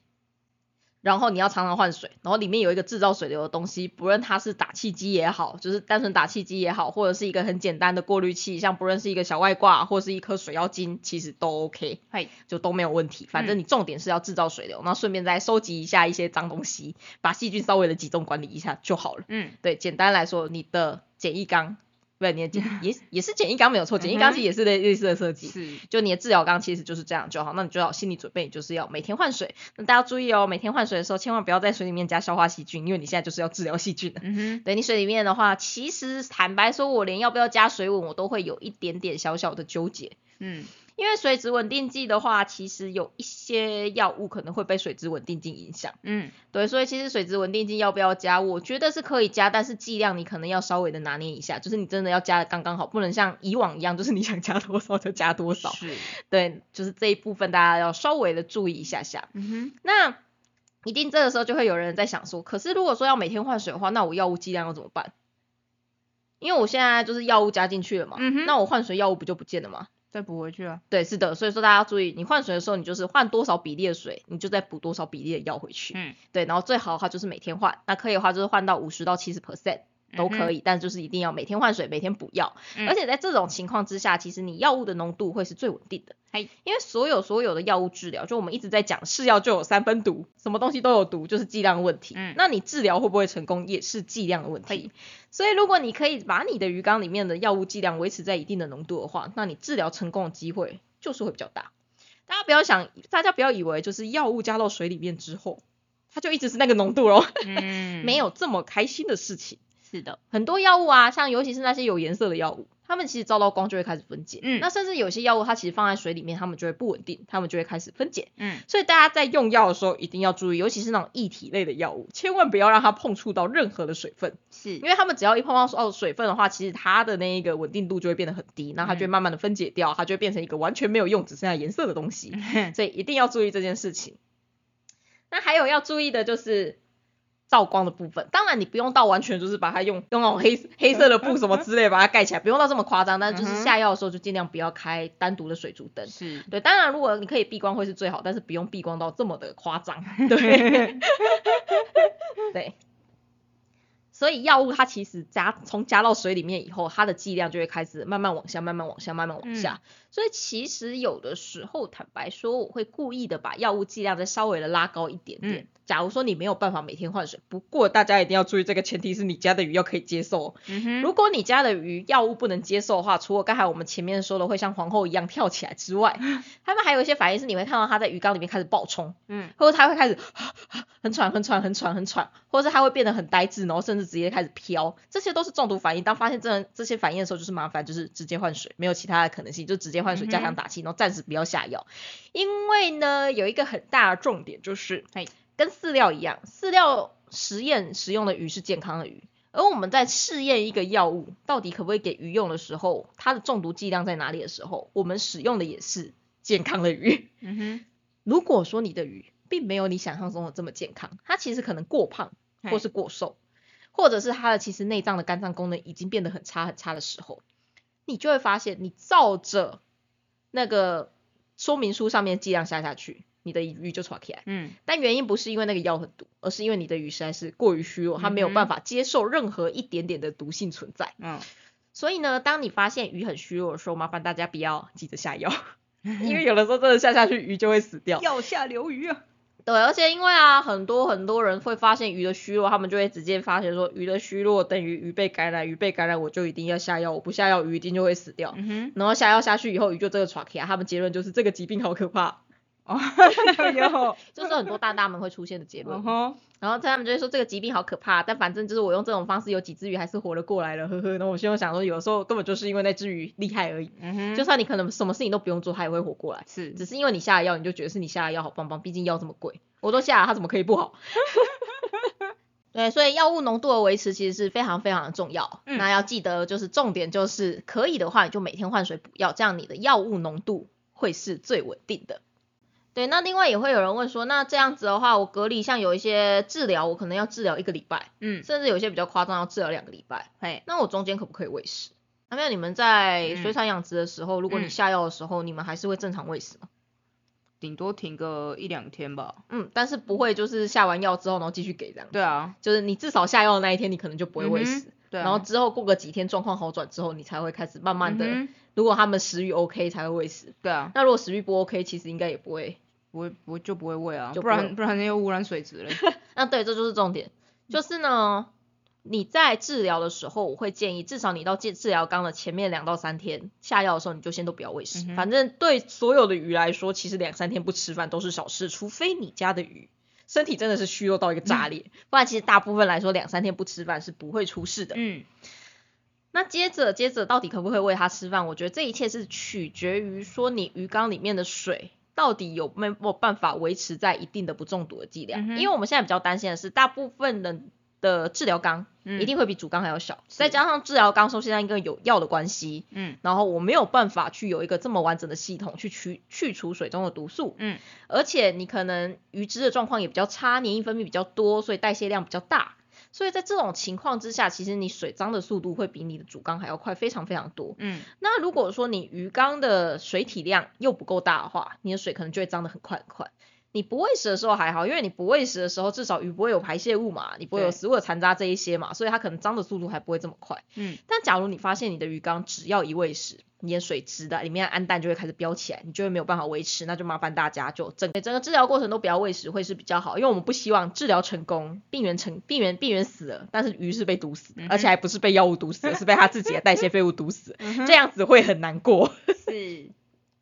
然后你要常常换水，然后里面有一个制造水流的东西，不论它是打气机也好，就是单纯打气机也好，或者是一个很简单的过滤器，像不论是一个小外挂或是一颗水妖精，其实都 OK，嘿，就都没有问题。反正你重点是要制造水流，然后顺便再收集一下一些脏东西，把细菌稍微的集中管理一下就好了。嗯对，简单来说，你的简易缸，不是你的 简也也是简易缸没有错，简易缸其实也是类类似的设计。是就你的治疗缸其实就是这样就好，那你就要心理准备，你就是要每天换水。那大家注意哦，每天换水的时候，千万不要在水里面加消化细菌，因为你现在就是要治疗细菌的。嗯哼对你水里面的话，其实坦白说，我连要不要加水稳，我都会有一点点小小的纠结。嗯因为水质稳定剂的话，其实有一些药物可能会被水质稳定剂影响。嗯对，所以其实水质稳定剂要不要加，我觉得是可以加，但是剂量你可能要稍微的拿捏一下，就是你真的要加的刚刚好，不能像以往一样，就是你想加多少就加多少。是对，就是这一部分大家要稍微的注意一下下。嗯哼那一定这个时候就会有人在想说，可是如果说要每天换水的话，那我药物剂量要怎么办？因为我现在就是药物加进去了嘛，嗯哼那我换水药物不就不见了吗？再补回去啊。对，是的，所以说大家要注意，你换水的时候，你就是换多少比例的水，你就再补多少比例的药回去。嗯对，然后最好的话就是每天换，那可以的话就是换到五十到七十 percent 都可以。以，但就是一定要每天换水，每天补药。嗯而且在这种情况之下，其实你药物的浓度会是最稳定的。嘿因为所有所有的药物治疗，就我们一直在讲，是药就有三分毒，什么东西都有毒，就是剂量问题。嗯那你治疗会不会成功，也是剂量的问题。所以如果你可以把你的鱼缸里面的药物剂量维持在一定的浓度的话，那你治疗成功的机会就是会比较大。大家不要想，大家不要以为就是药物加到水里面之后，它就一直是那个浓度咯，嗯，没有这么开心的事情。是的。很多药物啊，像尤其是那些有颜色的药物，它们其实照到光就会开始分解。嗯那甚至有些药物它其实放在水里面，它们就会不稳定，它们就会开始分解。嗯所以大家在用药的时候一定要注意，尤其是那种液体类的药物，千万不要让它碰触到任何的水分，是因为它们只要一碰到哦水分的话，其实它的那一个稳定度就会变得很低，那它就会嗯慢慢的分解掉，它就会变成一个完全没有用，只剩下颜色的东西。所以一定要注意这件事情。那还有要注意的就是照光的部分，当然你不用到完全就是把它用用那种黑黑色的布什么之类把它盖起来，不用到这么夸张，但是就是下药的时候就尽量不要开单独的水珠灯。是对，当然如果你可以避光会是最好，但是不用避光到这么的夸张。对，对。所以药物它其实加从加到水里面以后，它的剂量就会开始慢慢往下，慢慢往下，慢慢往下。所以其实有的时候，坦白说，我会故意的把药物剂量再稍微的拉高一点点。嗯假如说你没有办法每天换水，不过大家一定要注意，这个前提是你家的鱼要可以接受哦。嗯哼如果你家的鱼药物不能接受的话，除了刚才我们前面说的会像皇后一样跳起来之外，他们还有一些反应是你会看到它在鱼缸里面开始爆冲，嗯或者它会开始很喘、很喘、很喘、很喘，或者是它会变得很呆滞，然后甚至直接开始飘，这些都是中毒反应。当发现这这些反应的时候，就是麻烦，就是直接换水，没有其他的可能性，就直接换水加强打气，然后暂时不要下药。因为呢，有一个很大的重点就是，嘿跟饲料一样，饲料实验使用的鱼是健康的鱼。而我们在试验一个药物到底可不可以给鱼用的时候，它的中毒剂量在哪里的时候，我们使用的也是健康的鱼。嗯哼 如果说你的鱼并没有你想象中的这么健康，它其实可能过胖或是过瘦，或者是它的其实内脏的肝脏功能已经变得很差很差的时候，你就会发现，你照着那个说明书上面的剂量下下去，你的鱼就抓起来。嗯但原因不是因为那个药很毒，而是因为你的鱼实在是过于虚弱，它没有办法接受任何一点点的毒性存在。嗯所以呢，当你发现鱼很虚弱的时候，麻烦大家不要急着下药，因为有的时候真的下下去鱼就会死掉。药下留鱼啊。对，而且因为啊，很多很多人会发现鱼的虚弱，他们就会直接发现说鱼的虚弱等于鱼被感染，鱼被感染我就一定要下药，我不下药鱼一定就会死掉。然后下药下去以后，鱼就这个 t r a 他们结论就是这个疾病好可怕。哦，有，就是很多大大们会出现的结论。然后他们就会说这个疾病好可怕，但反正就是我用这种方式，有几只鱼还是活了过来了，呵呵。然后我心中想说，有时候根本就是因为那只鱼厉害而已，嗯哼，就算你可能什么事情都不用做，它也会活过来。是只是因为你下了药，你就觉得是你下了药好棒棒，毕竟药这么贵，我都下了，它怎么可以不好？对，所以药物浓度的维持其实是非常非常的重要。嗯那要记得，就是重点就是可以的话，你就每天换水补药，这样你的药物浓度会是最稳定的。对，那另外也会有人问说，那这样子的话，我隔离像有一些治疗，我可能要治疗一个礼拜，嗯，甚至有一些比较夸张要治疗两个礼拜，嘿，那我中间可不可以喂食？那没有，你们在水嗯产养殖的时候，如果你嗯下药的时候，你们还是会正常喂食吗？顶多停个一两天吧。嗯，但是不会就是下完药之后，然后继续给这样。对啊，就是你至少下药的那一天，你可能就不会喂食，嗯对啊，然后之后过个几天状况好转之后，你才会开始慢慢的，如果他们食欲 OK 才会喂食。对啊，那如果食欲不 OK，其实应该也不会。不会不会就不会喂啊，就不然不然不然又污染水质了。那对，这就是重点，就是呢，你在治疗的时候，我会建议至少你到治治疗缸的前面两到三天下药的时候，你就先都不要喂食。嗯哼反正对所有的鱼来说，其实两三天不吃饭都是小事，除非你家的鱼。身体真的是虚弱到一个炸裂，不然其实大部分来说两三天不吃饭是不会出事的。嗯那接着接着到底可不可以喂它吃饭？我觉得这一切是取决于说你鱼缸里面的水到底有没有办法维持在一定的不中毒的剂量。嗯因为我们现在比较担心的是，大部分人的治疗缸嗯一定会比主缸还要小，是再加上治疗缸受现在一个有药的关系，嗯然后我没有办法去有一个这么完整的系统去去去除水中的毒素，嗯而且你可能鱼脂的状况也比较差，黏液分泌比较多，所以代谢量比较大。所以在这种情况之下，其实你水脏的速度会比你的主缸还要快，非常非常多。嗯那如果说你鱼缸的水体量又不够大的话，你的水可能就会脏的很快很快。你不喂食的时候还好，因为你不喂食的时候，至少鱼不会有排泄物嘛，你不会有食物的残渣这一些嘛，所以它可能脏的速度还不会这么快。嗯。但假如你发现你的鱼缸只要一喂食，你的水质的里面的氨氮就会开始飙起来，你就会没有办法维持，那就麻烦大家就整整个治疗过程都不要喂食会是比较好，因为我们不希望治疗成功，病原成病原病原死了，但是鱼是被毒死的，嗯而且还不是被药物毒死的，是被它自己的代谢废物毒死，嗯这样子会很难过。是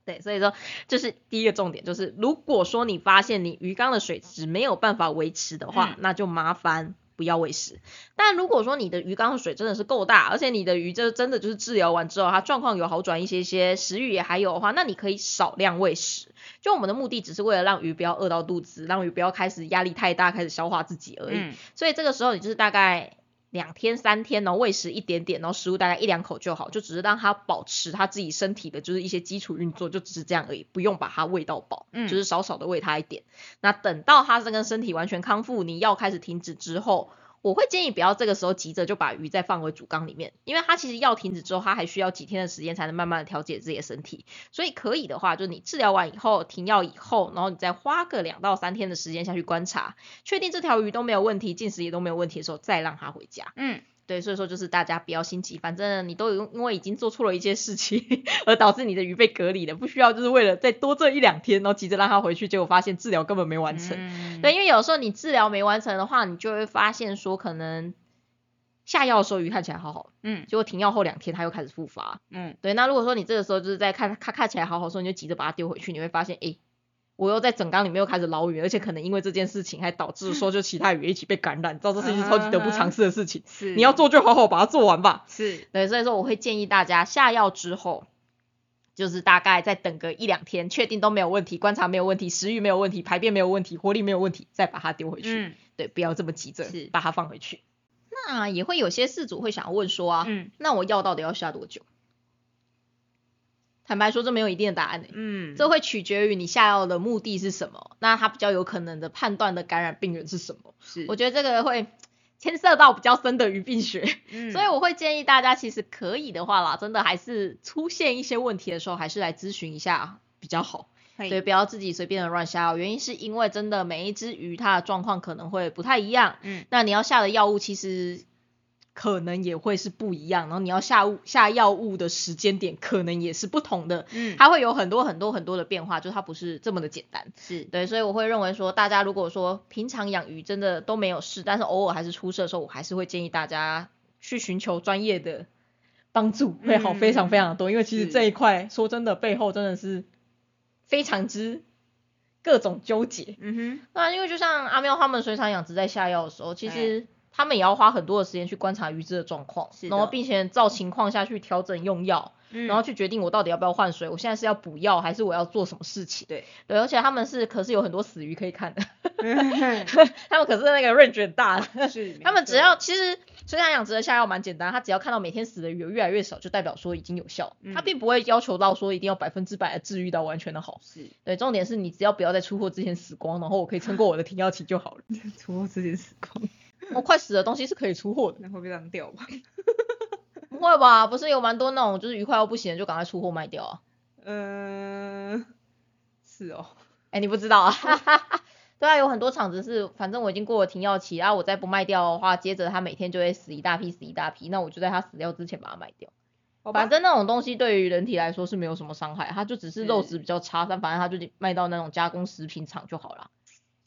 对，所以说这是第一个重点，就是如果说你发现你鱼缸的水质没有办法维持的话，嗯那就麻烦不要喂食。但如果说你的鱼缸的水真的是够大，而且你的鱼就真的就是治疗完之后，它状况有好转一些些，食欲也还有的话，那你可以少量喂食。就我们的目的只是为了让鱼不要饿到肚子，让鱼不要开始压力太大，开始消化自己而已。嗯所以这个时候你就是大概两天三天，然后喂食一点点，然后食物大概一两口就好，就只是让它保持它自己身体的就是一些基础运作，就只是这样而已，不用把它喂到饱，嗯就是少少的喂它一点。那等到它这个身体完全康复，你药开始停止之后。我会建议不要这个时候急着就把鱼再放回主缸里面，因为它其实药停止之后，它还需要几天的时间才能慢慢的调节自己的身体。所以可以的话，就是你治疗完以后停药以后，然后你再花个两到三天的时间下去观察，确定这条鱼都没有问题，进食也都没有问题的时候，再让它回家。嗯对，所以说就是大家不要心急，反正你都有因为已经做错了一些事情，而导致你的鱼被隔离了，不需要就是为了再多这一两天，然后急着让它回去，结果发现治疗根本没完成。嗯对，因为有时候你治疗没完成的话，你就会发现说可能下药的时候鱼看起来好好，嗯结果停药后两天它又开始复发。嗯对，那如果说你这个时候就是在看它看起来好好的时候，你就急着把它丢回去，你会发现，诶，我又在整缸里面又开始捞鱼，而且可能因为这件事情还导致说就其他鱼一起被感染，你知道这是超级得不偿失的事情。是你要做就好好把它做完吧。是对，所以说我会建议大家下药之后，就是大概再等个一两天，确定都没有问题，观察没有问题，食欲没有问题，排便没有问题，活力没有问题，再把它丢回去。嗯对，不要这么急着是把它放回去。那也会有些事主会想要问说啊，嗯那我药到底要下多久？坦白说，这没有一定的答案诶、嗯这会取决于你下药的目的是什么，那它比较有可能的判断的感染病源是什么。是我觉得这个会牵涉到比较深的鱼病学。嗯所以我会建议大家，其实可以的话啦，真的还是出现一些问题的时候，还是来咨询一下比较好。嘿对，不要自己随便的乱下药。原因是因为真的每一只鱼它的状况可能会不太一样，嗯那你要下的药物其实可能也会是不一样，然后你要下物下药物的时间点可能也是不同的，嗯它会有很多很多很多的变化，就它不是这么的简单。是对，所以我会认为说，大家如果说平常养鱼真的都没有事，但是偶尔还是出事的时候，我还是会建议大家去寻求专业的帮助，会好非常非常的多。因为其实是这一块说真的，背后真的是非常之各种纠结。嗯哼那因为就像阿喵他们水产养殖在下药的时候，其哎实他们也要花很多的时间去观察鱼只的状况，然后并且照情况下去调整用药，哼，然后去决定我到底要不要换水，我现在是要补药还是我要做什么事情。对，对，而且他们是可是有很多死鱼可以看的，他们可是那个 range 很大的。是他们只要其实水产养殖的下药蛮简单，他只要看到每天死的鱼越来越少，就代表说已经有效。他嗯并不会要求到说一定要百分之百的治愈到完全的好。是对，重点是你只要不要在出货之前死光，然后我可以撑过我的停药期就好了。出货之前死光，我快死的东西是可以出货的。那会被当掉吧？不会吧？不是有蛮多那种就是愉快要不行了就赶快出货卖掉啊？嗯，是哦，哎、你不知道啊？对啊，有很多厂子是，反正我已经过了停药期，然、后我再不卖掉的话，接着它每天就会死一大批，死一大批，那我就在它死掉之前把它卖掉。反正那种东西对于人体来说是没有什么伤害，它就只是肉是质比较差，但反正它就卖到那种加工食品厂就好了。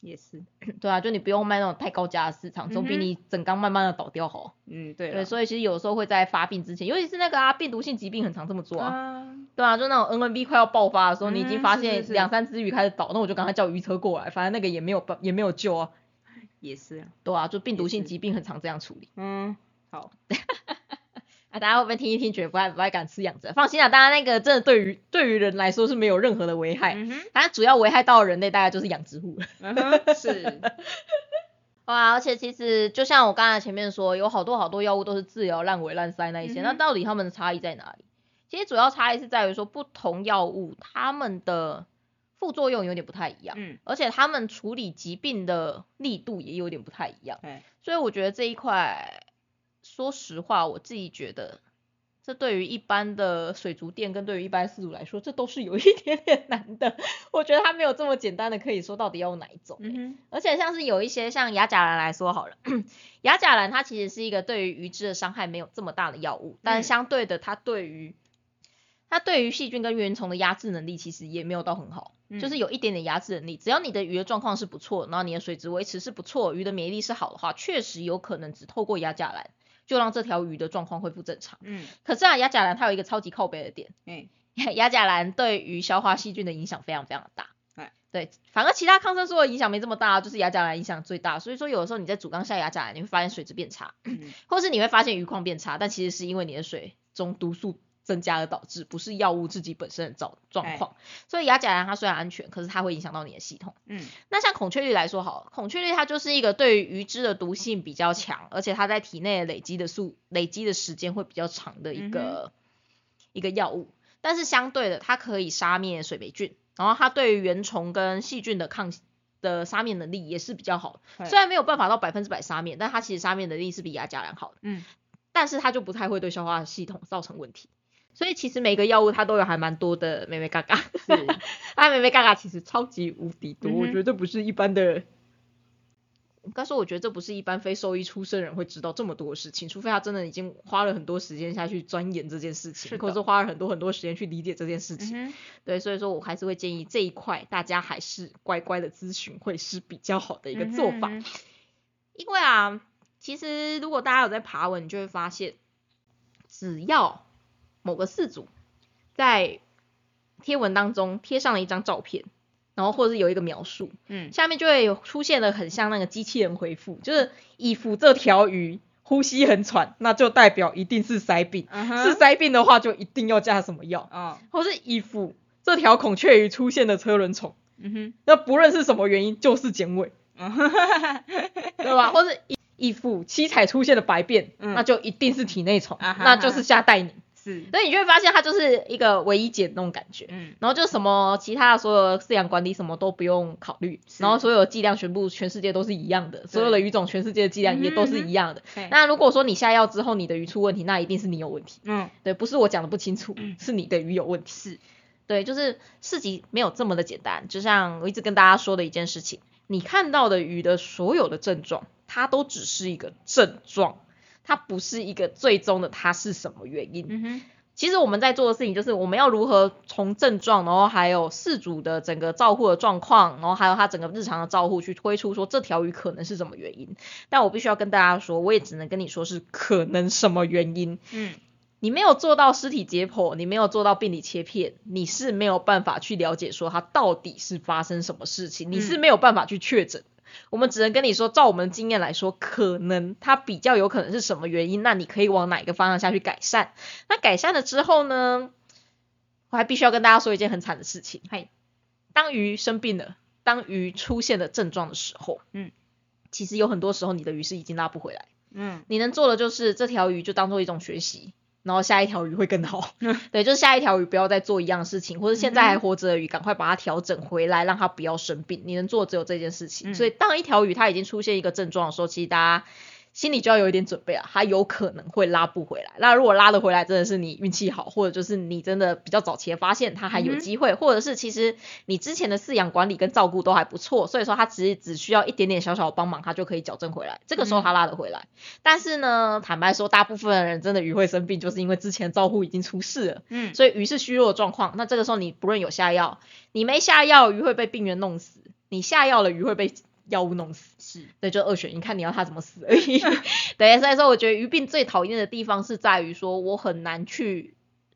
也是，对啊，就你不用卖那种太高价的市场，总比你整缸慢慢的倒掉好。嗯，对对，所以其实有时候会在发病之前，尤其是那个啊病毒性疾病很常这么做啊。啊，对啊，就那种 NNB 快要爆发的时候，你已经嗯发现两三只鱼开始倒，那我就赶快叫鱼车过来，反正那个也没有办也没有救啊。也是啊，对啊，就病毒性疾病很常这样处理。嗯，好，啊，大家会不会听一听觉得不太不太敢吃养殖？放心啊，大家那个真的对于对于人来说是没有任何的危害，嗯哼，当然主要危害到人类大概就是养殖户了。嗯哼，是，哇，而且其实就像我刚才前面说，有好多好多药物都是治疗烂尾、烂腮那一些，嗯那到底它们的差异在哪里？其实主要差异是在于说，不同药物它们的副作用有点不太一样，嗯，而且它们处理疾病的力度也有点不太一样。哎，所以我觉得这一块，说实话，我自己觉得，这对于一般的水族店跟对于一般饲主来说，这都是有一点点 难的。我觉得它没有这么简单的可以说到底要用哪一种、欸嗯，而且像是有一些像亚甲兰来说好了，亚甲兰它其实是一个对于鱼只的伤害没有这么大的药物，但嗯相对的它对于它对于细菌跟原虫的压制能力其实也没有到很好，嗯就是有一点点压制能力。只要你的鱼的状况是不错，然后你的水质维持是不错，鱼的免疫力是好的话，确实有可能只透过亚甲兰就让这条鱼的状况恢复正常。嗯，可是啊，亚甲蓝它有一个超级靠背的点，嗯，亚甲蓝对于消化细菌的影响非常非常的大哎。对，反而其他抗生素的影响没这么大，就是亚甲蓝影响最大。所以说有的时候你在主缸下亚甲蓝，你会发现水质变差，嗯 或是你会发现鱼况变差，但其实是因为你的水中毒素增加而导致，不是药物自己本身的状状况。所以亚甲兰它虽然安全，可是它会影响到你的系统。嗯，那像孔雀绿来说好了，孔雀绿它就是一个对于鱼脂的毒性比较强，而且它在体内累积的数累积的时间会比较长的一个、一个药物。但是相对的，它可以杀灭水霉菌，然后它对于原虫跟细菌的抗的杀灭能力也是比较好的。虽然没有办法到百分之百杀灭，但它其实杀灭能力是比亚甲兰好的。嗯，但是它就不太会对消化系统造成问题。所以其实每个药物它都有还蛮多的妹妹嘎嘎，是，它妹妹嘎嘎其实超级无敌多，嗯我觉得这不是一般的。应该说，我觉得这不是一般非兽医出身人会知道这么多事情，除非他真的已经花了很多时间下去钻研这件事情，或者是花了很多很多时间去理解这件事情。嗯，对，所以说我还是会建议这一块大家还是乖乖的咨询会是比较好的一个做法。因为啊，其实如果大家有在爬文，你就会发现，只要某个饲主在贴文当中贴上了一张照片，然后或者是有一个描述，嗯，下面就会有出现了很像那个机器人回复，就是以服这条鱼呼吸很喘，那就代表一定是塞病，嗯是哼，塞病的话就一定要加什么药，哦，或是以服这条孔雀鱼出现的车轮虫，嗯哼，那不论是什么原因，就是剪尾。嗯哼，对吧？或者一一副七彩出现的白变，嗯那就一定是体内虫，啊哈那就是下带宁。是，所以你就会发现它就是一个唯一解的那种感觉。嗯，然后就什么其他的所有饲养管理什么都不用考虑，然后所有剂量全部全世界都是一样的，所有的鱼种全世界的剂量也都是一样的。对那如果说你下药之后你的鱼出问题，那一定是你有问题，嗯，对，不是我讲的不清楚，嗯是你的鱼有问题。是，对，就是市集没有这么的简单。就像我一直跟大家说的一件事情，你看到的鱼的所有的症状，它都只是一个症状，它不是一个最终的它是什么原因。嗯哼，其实我们在做的事情就是我们要如何从症状，然后还有事主的整个照护的状况，然后还有他整个日常的照护去推出说这条鱼可能是什么原因。但我必须要跟大家说，我也只能跟你说是可能什么原因。嗯，你没有做到尸体解剖，你没有做到病理切片，你是没有办法去了解说它到底是发生什么事情，你是没有办法去确诊。我们只能跟你说，照我们的经验来说，可能它比较有可能是什么原因，那你可以往哪一个方向下去改善。那改善了之后呢，我还必须要跟大家说一件很惨的事情，嘿，当鱼生病了，当鱼出现了症状的时候，嗯，其实有很多时候你的鱼是已经拉不回来，嗯，你能做的就是这条鱼就当做一种学习。然后下一条鱼会更好，对，就是下一条鱼不要再做一样的事情，或者现在还活着的鱼赶快把它调整回来，让它不要生病。你能做只有这件事情。所以当一条鱼它已经出现一个症状的时候，其实大家。心里就要有一点准备啊，它有可能会拉不回来。那如果拉得回来，真的是你运气好，或者就是你真的比较早期发现它还有机会，或者是其实你之前的饲养管理跟照顾都还不错，所以说它只是只需要一点点小小的帮忙，它就可以矫正回来。这个时候它拉得回来。但是呢，坦白说，大部分的人真的鱼会生病，就是因为之前照顾已经出事了。嗯。所以鱼是虚弱的状况，那这个时候你不论有下药，你没下药，鱼会被病源弄死；你下药了，鱼会被。药物弄死是，对，就二选一，看你要他怎么死而已。对，所以说我觉得鱼病最讨厌的地方是在于说，我很难去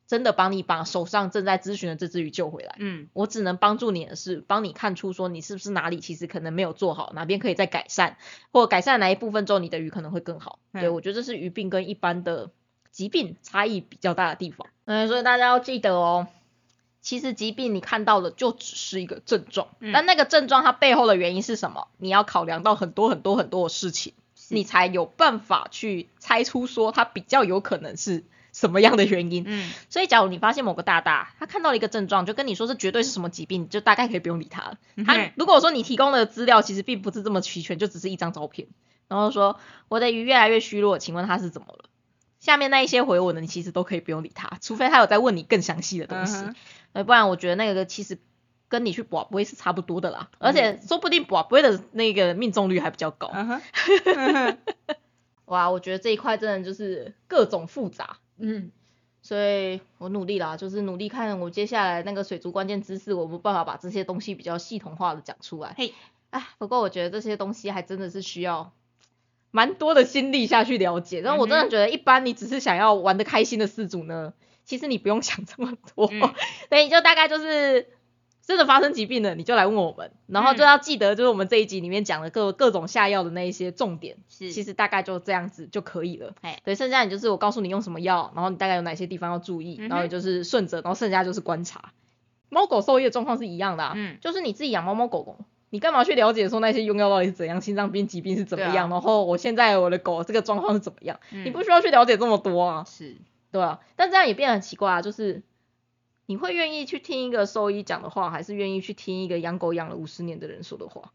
真的帮你把手上正在咨询的这只鱼救回来。嗯，我只能帮助你的是，帮你看出说你是不是哪里其实可能没有做好，哪边可以再改善，或改善哪一部分之后，你的鱼可能会更好。对，我觉得这是鱼病跟一般的疾病差异比较大的地方。嗯，所以大家要记得哦。其实疾病你看到的就只是一个症状，但那个症状它背后的原因是什么？你要考量到很多很多很多的事情，你才有办法去猜出说它比较有可能是什么样的原因。嗯，所以假如你发现某个大大他看到了一个症状，就跟你说是绝对是什么疾病，就大概可以不用理他了。他如果说你提供的资料其实并不是这么齐全，就只是一张照片，然后说我的鱼越来越虚弱，请问他是怎么了？下面那一些回我的，你其实都可以不用理他，除非他有在问你更详细的东西。呃，不然我觉得那个其实跟你去卜不会是差不多的啦，而且说不定卜不会的那个命中率还比较高。哇，我觉得这一块真的就是各种复杂，嗯，所以我努力啦，就是努力看我接下来那个水族关键知识，我没办法把这些东西比较系统化的讲出来。嘿，啊，不过我觉得这些东西还真的是需要蛮多的心力下去了解，但我真的觉得一般你只是想要玩的开心的四组呢。其实你不用想这么多，对，你就大概就是真的发生疾病了，你就来问我们，然后就要记得就是我们这一集里面讲的各各种下药的那一些重点，是，其实大概就这样子就可以了。对，剩下你就是我告诉你用什么药，然后你大概有哪些地方要注意，然后就是顺着，然后剩下就是观察。猫狗兽医的状况是一样的，嗯，就是你自己养猫猫狗狗，你干嘛去了解说那些用药到底是怎样，心脏病疾病是怎么样，然后我现在我的狗这个状况是怎么样，你不需要去了解这么多啊。是。对啊，但这样也变得很奇怪啊，就是你会愿意去听一个兽医讲的话，还是愿意去听一个养狗养了五十年的人说的话？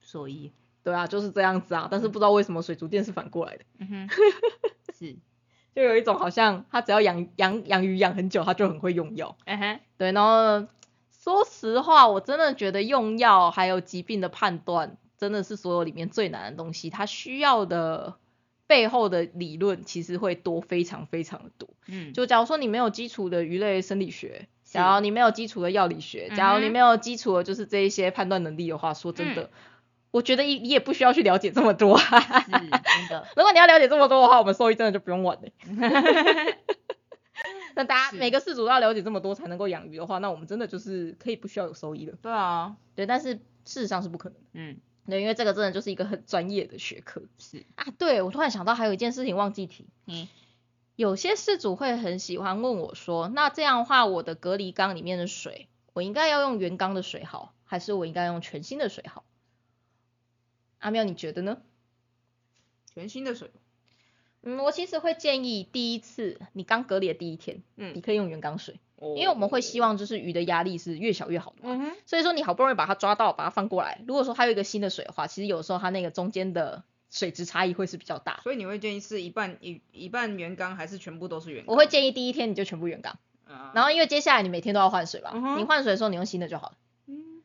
兽医，对啊，就是这样子啊。但是不知道为什么水族店是反过来的，嗯哼，是，就有一种好像他只要养养养鱼养很久，他就很会用药，嗯哼，对。然后说实话，我真的觉得用药还有疾病的判断，真的是所有里面最难的东西，他需要的。背后的理论其实会多非常非常的多，嗯，就假如说你没有基础的鱼类生理学，假如你没有基础的药理学，假如你没有基础的就是这一些判断能力的话，说真的，我觉得你你也不需要去了解这么多，是真的。如果你要了解这么多的话，我们兽医真的就不用玩了。那大家每个事主都要了解这么多才能够养鱼的话，那我们真的就是可以不需要有兽医了。对啊，对，但是事实上是不可能的。嗯。对，因为这个真的就是一个很专业的学科。是啊，对我突然想到还有一件事情忘记提。嗯。有些事主会很喜欢问我说，那这样的话，我的隔离缸里面的水，我应该要用原缸的水好，还是我应该用全新的水好？阿喵，你觉得呢？全新的水。嗯，我其实会建议第一次你刚隔离的第一天，嗯，你可以用原缸水。因为我们会希望就是鱼的压力是越小越好的嘛，所以说你好不容易把它抓到，把它放过来，如果说它有一个新的水的话，其实有时候它那个中间的水质差异会是比较大。所以你会建议是一半一一半原缸还是全部都是原？我会建议第一天你就全部原缸，然后因为接下来你每天都要换水吧，你换水的时候你用新的就好了。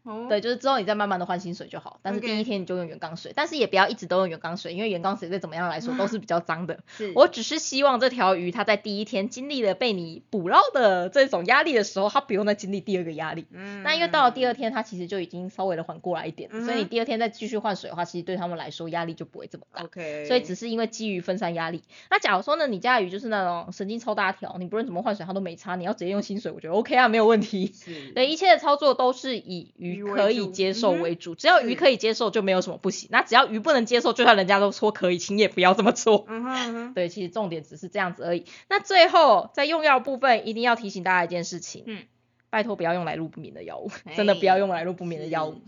哦，对，就是之后你再慢慢的换新水就好，但是第一天你就用原缸水，但是也不要一直都用原缸水，因为原缸水再怎么样来说都是比较脏的。是我只是希望这条鱼它在第一天经历了被你捕捞的这种压力的时候，它不用再经历第二个压力。嗯那因为到了第二天，它其实就已经稍微的缓过来一点了，所以你第二天再继续换水的话，其实对他们来说压力就不会这么大。OK，所以只是因为基于分散压力。那假如说呢，你家的鱼就是那种神经超大条，你不论怎么换水它都没差，你要直接用新水，我觉得 OK 啊，没有问题。是对，一切的操作都是以鱼鱼可以接受为主，只要鱼可以接受就没有什么不行。那只要鱼不能接受，就算人家都说可以，请也不要这么做。嗯哼嗯哼，对，其实重点只是这样子而已。那最后在用药部分，一定要提醒大家一件事情，嗯，拜托不要用来路不明的药物，真的不要哎用来路不明的药物。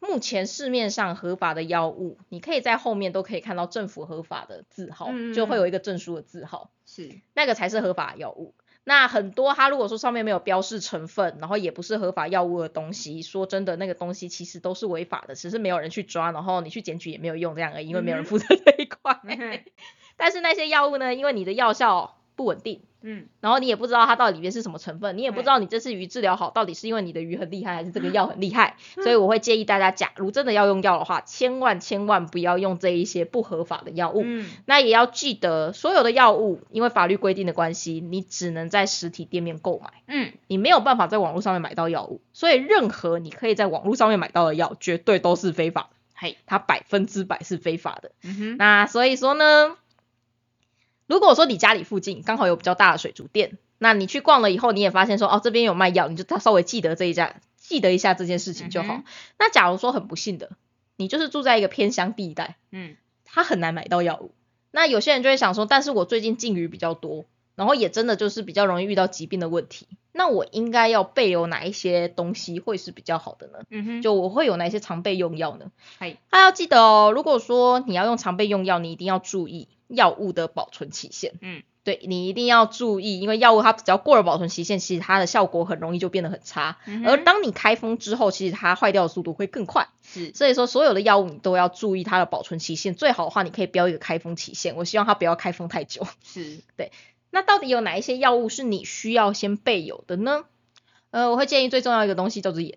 目前市面上合法的药物，你可以在后面都可以看到政府合法的字号，就会有一个证书的字号，是那个才是合法药物。那很多它如果说上面没有标示成分，然后也不是合法药物的东西，说真的，那个东西其实都是违法的，只是没有人去抓，然后你去检举也没有用这样而已，因为没有人负责这一块。嗯 但是那些药物呢，因为你的药效不稳定，嗯。然后你也不知道它到底里面是什么成分，你也不知道你这次鱼治疗好到底是因为你的鱼很厉害，还是这个药很厉害，所以我会建议大家，假如真的要用药的话，千万千万不要用这一些不合法的药物。嗯。那也要记得，所有的药物因为法律规定的关系，你只能在实体店面购买，嗯。你没有办法在网络上面买到药物，所以任何你可以在网络上面买到的药，绝对都是非法的，嘿。它百分之百是非法的。嗯哼。那所以说呢，如果说你家里附近刚好有比较大的水族店，那你去逛了以后，你也发现说哦这边有卖药，你就稍微记得这一家，记得一下这件事情就好。嗯那假如说很不幸的，你就是住在一个偏乡地带，嗯他很难买到药物，那有些人就会想说，但是我最近禁鱼比较多，然后也真的就是比较容易遇到疾病的问题，那我应该要备有哪一些东西会是比较好的呢？嗯哼就我会有哪些常备用药呢？嘿大家要记得哦，如果说你要用常备用药，你一定要注意药物的保存期限。嗯对你一定要注意，因为药物它只要过了保存期限，其实它的效果很容易就变得很差。嗯而当你开封之后，其实它坏掉的速度会更快。是所以说，所有的药物你都要注意它的保存期限，最好的话你可以标一个开封期限。我希望它不要开封太久。是对那到底有哪一些药物是你需要先备有的呢？呃，我会建议最重要一个东西叫做盐。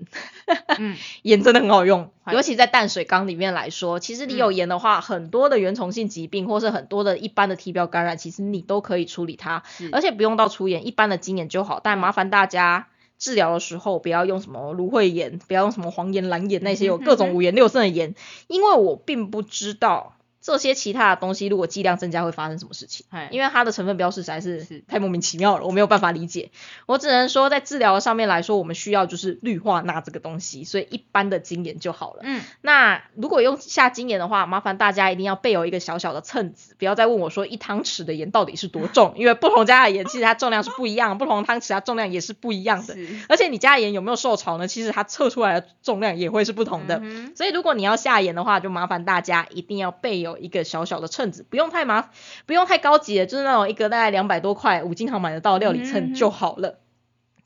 嗯 盐真的很好用，尤其在淡水缸里面来说，其实你有盐的话，很多的原虫性疾病或是很多的一般的体表感染，其实你都可以处理它，而且不用到除盐，一般的精盐就好。但麻烦大家治疗的时候不要用什么芦荟盐，不要用什么黄盐、蓝盐那些有各种五颜六色的盐，因为我并不知道。这些其他的东西如果剂量增加会发生什么事情？嘿因为它的成分标示实在是是太莫名其妙了，我没有办法理解。我只能说，在治疗上面来说，我们需要就是氯化钠这个东西，所以一般的精盐就好了。嗯那如果用下精盐的话，麻烦大家一定要备有一个小小的秤子，不要再问我说一汤匙的盐到底是多重，因为不同家的盐其实它重量是不一样，不同汤匙它重量也是不一样的。而且你家的盐有没有受潮呢？其实它测出来的重量也会是不同的。嗯所以如果你要下盐的话，就麻烦大家一定要备有一个小小的秤子，不用太麻，不用太高级的，就是那种一个大概两百多块五金行买得到的料理嗯秤就好了。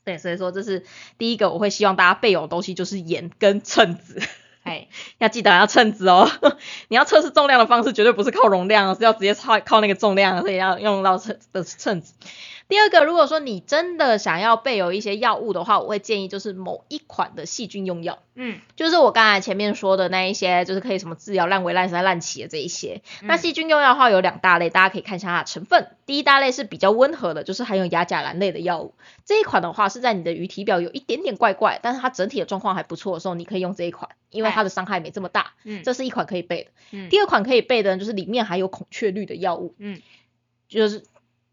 对，所以说这是第一个我会希望大家备有的东西，就是盐跟秤子。哎要记得要秤子哦，你要测试重量的方式绝对不是靠容量，是要直接靠靠那个重量，所以要用到称的秤子。第二个，如果说你真的想要备有一些药物的话，我会建议就是某一款的细菌用药，嗯就是我刚才前面说的那一些，就是可以什么治疗烂尾、烂塞、烂起的这一些。那嗯细菌用药的话有两大类，大家可以看一下它的成分。第一大类是比较温和的，就是含有亚甲蓝类的药物。这一款的话是在你的鱼体表有一点点怪怪，但是它整体的状况还不错的时候，你可以用这一款，因为它的伤害没这么大。嗯这是一款可以备的。嗯第二款可以备的，就是里面含有孔雀绿的药物，嗯就是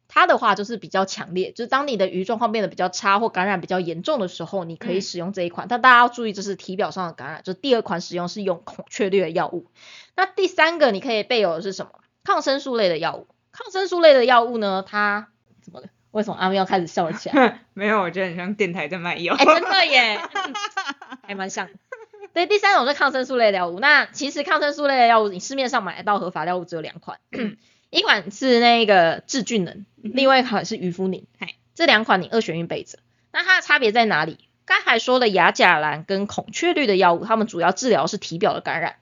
它的话就是比较强烈，就是当你的鱼状况变得比较差或感染比较严重的时候，你可以嗯使用这一款。但大家要注意，这是体表上的感染，就是第二款使用是用孔雀绿的药物。那第三个你可以备有的是什么？抗生素类的药物。抗生素类的药物呢，它怎么了？为什么阿喵开始笑了起来？没有，我觉得很像电台在卖药。哎、真的耶，嗯还蛮像。对，第三种是抗生素类的药物。那其实抗生素类的药物，你市面上买得到合法药物只有两款，一款是那个治菌能，另外一款是渔夫宁嗨。这两款你二选一备着。那它的差别在哪里？刚才说的亚甲蓝跟孔雀绿的药物，它们主要治疗是体表的感染。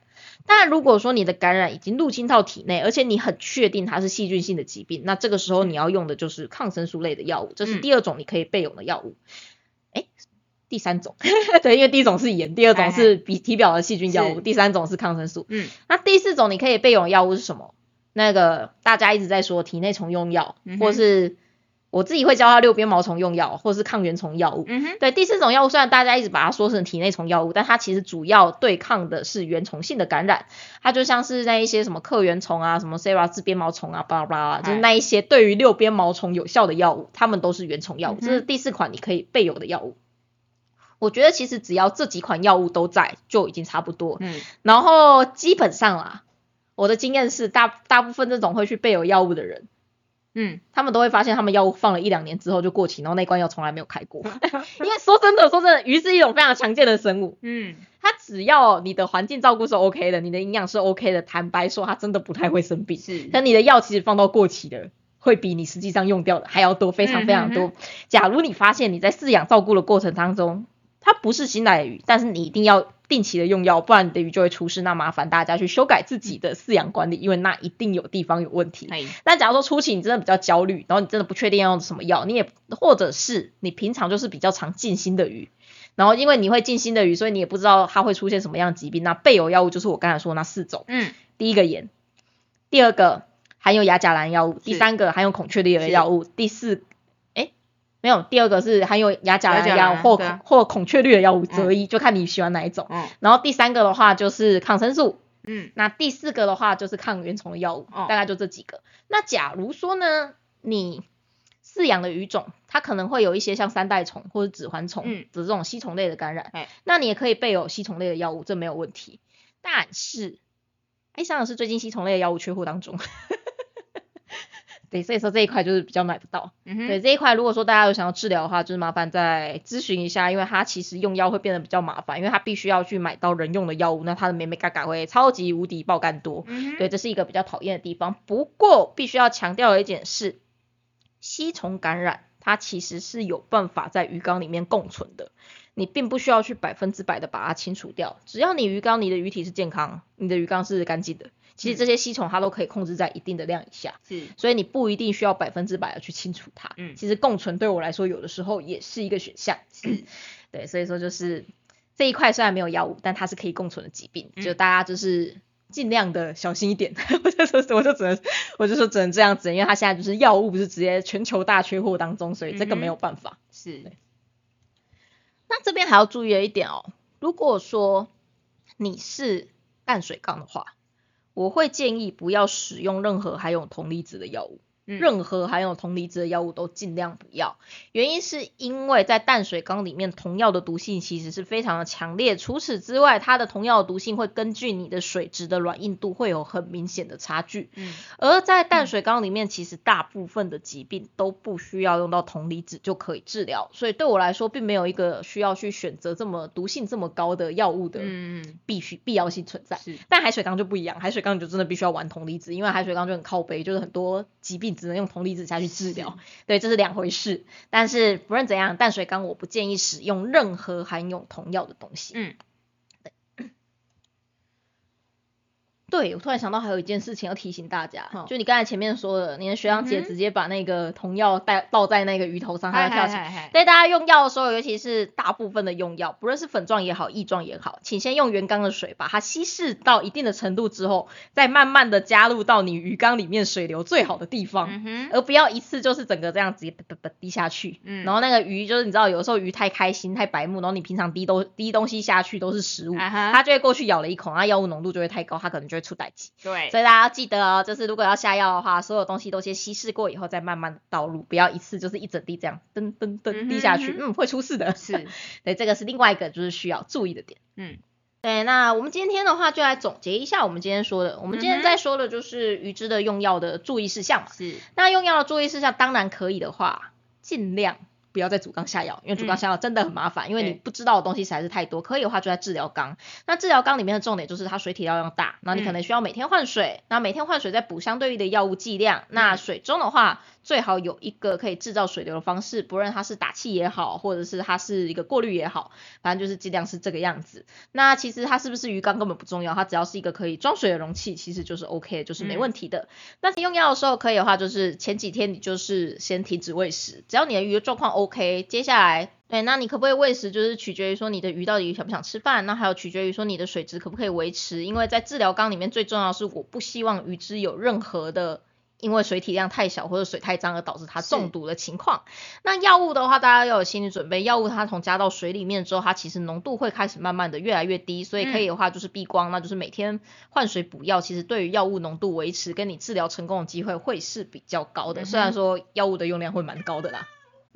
但如果说你的感染已经入侵到体内，而且你很确定它是细菌性的疾病，那这个时候你要用的就是抗生素类的药物，这是嗯第二种你可以备用的药物。哎、第三种，对，因为第一种是盐，第二种是比体表的细菌药物，是第三种是抗生素。嗯那第四种你可以备用的药物是什么？那个大家一直在说体内虫用药，嗯或是我自己会教他六边毛虫用药，或是抗原虫药物。对，第四种药物虽然大家一直把它说成体内虫药物，但它其实主要对抗的是原虫性的感染。它就像是那一些什么克原虫啊、什么 Sera 自边毛虫啊、巴拉巴拉，就是那一些对于六边毛虫有效的药物，它们都是原虫药物。嗯这是第四款你可以备有的药物。我觉得其实只要这几款药物都在，就已经差不多。嗯然后基本上啦，我的经验是大大部分这种会去备有药物的人，嗯，他们都会发现他们药物放了一两年之后就过期，然后那罐药从来没有开过。因为说真的，说真的，鱼是一种非常常见的生物，嗯它只要你的环境照顾是 OK 的，你的营养是 OK 的，坦白说，它真的不太会生病。是，但你的药其实放到过期的，会比你实际上用掉的还要多，非常非常多。嗯假如你发现你在饲养照顾的过程当中，它不是新来的鱼，但是你一定要定期的用药，不然你的鱼就会出事。那麻烦大家去修改自己的饲养管理，因为那一定有地方有问题。嘿，那假如说初期你真的比较焦虑，然后你真的不确定要用什么药，你也或者是你平常就是比较常进新的鱼，然后因为你会进新的鱼，所以你也不知道它会出现什么样的疾病。那备有药物就是我刚才说的那四种，嗯第一个盐，第二个含有亚甲蓝药物，第三个含有孔雀绿的药物，第四，哎，没有，第二个是含有亚甲蓝药或或孔雀绿的药物，择一，就看你喜欢哪一种。嗯然后第三个的话就是抗生素，嗯那第四个的话就是抗原虫的药物，哦大概就这几个。那假如说呢，你饲养的鱼种，它可能会有一些像三代虫或者指环虫嗯的这种吸虫类的感染，哎那你也可以备有吸虫类的药物，这没有问题。但是，哀伤的是最近吸虫类的药物缺货当中。对，所以说这一块就是比较买不到。嗯哼，对这一块，如果说大家有想要治疗的话，就是麻烦再咨询一下，因为它其实用药会变得比较麻烦，因为它必须要去买到人用的药物，那它的美美嘎嘎会超级无敌爆肝多。嗯，对，这是一个比较讨厌的地方。不过必须要强调的一点是，吸虫感染它其实是有办法在鱼缸里面共存的，你并不需要去百分之百的把它清除掉，只要你鱼缸你的鱼体是健康，你的鱼缸是干净的，其实这些吸虫它都可以控制在一定的量以下。是，所以你不一定需要百分之百的去清除它。嗯其实共存对我来说有的时候也是一个选项。是，对，所以说就是这一块虽然没有药物，但它是可以共存的疾病，嗯就大家就是尽量的小心一点。我就说我就只能我就说只能这样子，因为它现在就是药物不是直接全球大缺货当中，所以这个没有办法。是，那这边还要注意的一点哦，如果说你是淡水缸的话，我会建议不要使用任何含有铜离子的药物。嗯任何含有铜离子的药物都尽量不要。原因是因为在淡水缸里面，铜药的毒性其实是非常的强烈。除此之外，它的铜药毒性会根据你的水质的软硬度会有很明显的差距。嗯而在淡水缸里面，其实大部分的疾病都不需要用到铜离子就可以治疗，所以对我来说，并没有一个需要去选择这么毒性这么高的药物的嗯嗯，必须必要性存在。是，但海水缸就不一样，海水缸你就真的必须要玩铜离子，因为海水缸就很靠背，就是很多疾病只能用铜离子下去治疗，对，这是两回事。但是不论怎样，淡水缸我不建议使用任何含有铜药的东西。嗯对，我突然想到还有一件事情要提醒大家，好就你刚才前面说的，你的学长姐直接把那个铜药带倒在那个鱼头上，它要跳起来。对大家用药的时候，尤其是大部分的用药，不论是粉状也好，液状也好，请先用原缸的水把它稀释到一定的程度之后，再慢慢的加入到你鱼缸里面水流最好的地方，嗯，而不要一次就是整个这样直接嘚嘚嘚滴下去。嗯然后那个鱼就是你知道，有时候鱼太开心、太白目，然后你平常滴都滴东西下去都是食物，啊它就会过去咬了一口，它药物浓度就会太高，它可能就会出歹疾。对，所以大家要记得哦，就是如果要下药的话，所有东西都先稀释过以后再慢慢倒入，不要一次就是一整滴这样噔噔噔滴下去，嗯嗯，会出事的。是，对，这个是另外一个就是需要注意的点。嗯对，那我们今天的话就来总结一下我们今天说的，我们今天在说的就是鱼汁的用药的注意事项嘛。是，那用药的注意事项当然可以的话，尽量不要在主缸下药，因为主缸嗯下药真的很麻烦，因为你不知道的东西实在是太多。可以的话就在治疗缸，那治疗缸里面的重点就是它水体量要大，那你可嗯能需要每天换水，那每天换水再补相对应的药物剂量。那嗯水中的话，最好有一个可以制造水流的方式，不论它是打气也好，或者是它是一个过滤也好，反正就是尽量是这个样子。那其实它是不是鱼缸根本不重要，它只要是一个可以装水的容器，其实就是 OK，就是没嗯问题的。那用药的时候可以的话，就是前几天你就是先停止喂食，只要你的鱼的状况 OK。接下来，对，那你可不可以喂食，就是取决于说你的鱼到底想不想吃饭，那还有取决于说你的水质可不可以维持，因为在治疗缸里面最重要的是我不希望鱼只有任何的。因为水体量太小或者水太脏而导致它中毒的情况。那药物的话，大家要有心理准备，药物它从加到水里面之后，它其实浓度会开始慢慢的越来越低，所以可以的话就是避光，那就是每天换水补药，其实对于药物浓度维持跟你治疗成功的机会会是比较高的。虽然说药物的用量会蛮高的啦。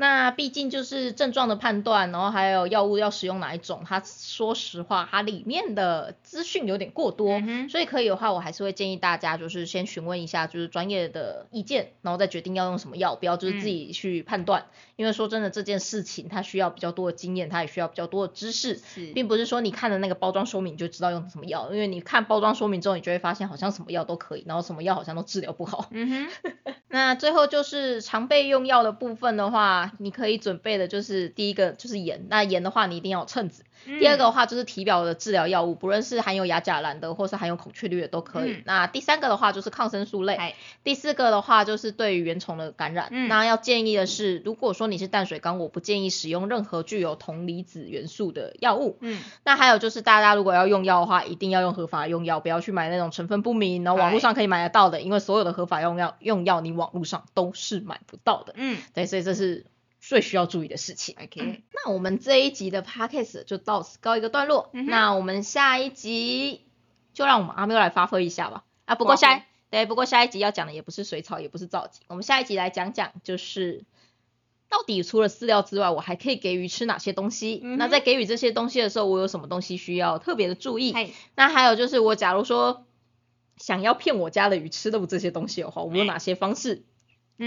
那毕竟就是症状的判断，然后还有药物要使用哪一种，它说实话，它里面的资讯有点过多，所以可以的话，我还是会建议大家就是先询问一下就是专业的意见，然后再决定要用什么药，不要就是自己去判断，因为说真的这件事情它需要比较多的经验，它也需要比较多的知识，并不是说你看的那个包装说明就知道用什么药，因为你看包装说明之后，你就会发现好像什么药都可以，然后什么药好像都治疗不好。嗯哼。那最后就是常备用药的部分的话，你可以准备的就是第一个就是盐，那盐的话你一定要有秤子。第二个的话就是体表的治疗药物，不论是含有亚甲蓝的或是含有孔雀绿的都可以。那第三个的话就是抗生素类。第四个的话就是对于原虫的感染。那要建议的是，如果说你是淡水缸，我不建议使用任何具有铜离子元素的药物。嗯。那还有就是大家如果要用药的话，一定要用合法用药，不要去买那种成分不明，然后网络上可以买得到的，因为所有的合法用药用药你网络上都是买不到的。嗯。对，所以这是。最需要注意的事情。OK，那我们这一集的 Podcast 就到此告一个段落。那我们下一集就让我们阿喵来发挥一下吧。啊，不过下对，不过下一集要讲的也不是水草，也不是造景。我们下一集来讲讲，就是到底除了饲料之外，我还可以给鱼吃哪些东西？那在给予这些东西的时候，我有什么东西需要特别的注意？那还有就是，我假如说想要骗我家的鱼吃的这些东西的话，我有哪些方式？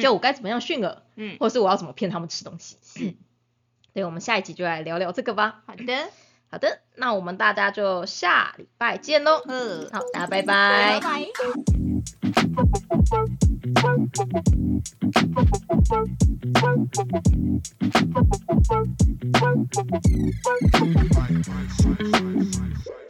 就我该怎么样训饵，嗯，或者是我要怎么骗他们吃东西，嗯，对，我们下一集就来聊聊这个吧。好的，好的，那我们大家就下礼拜见喽。嗯，好，大家拜拜。拜拜。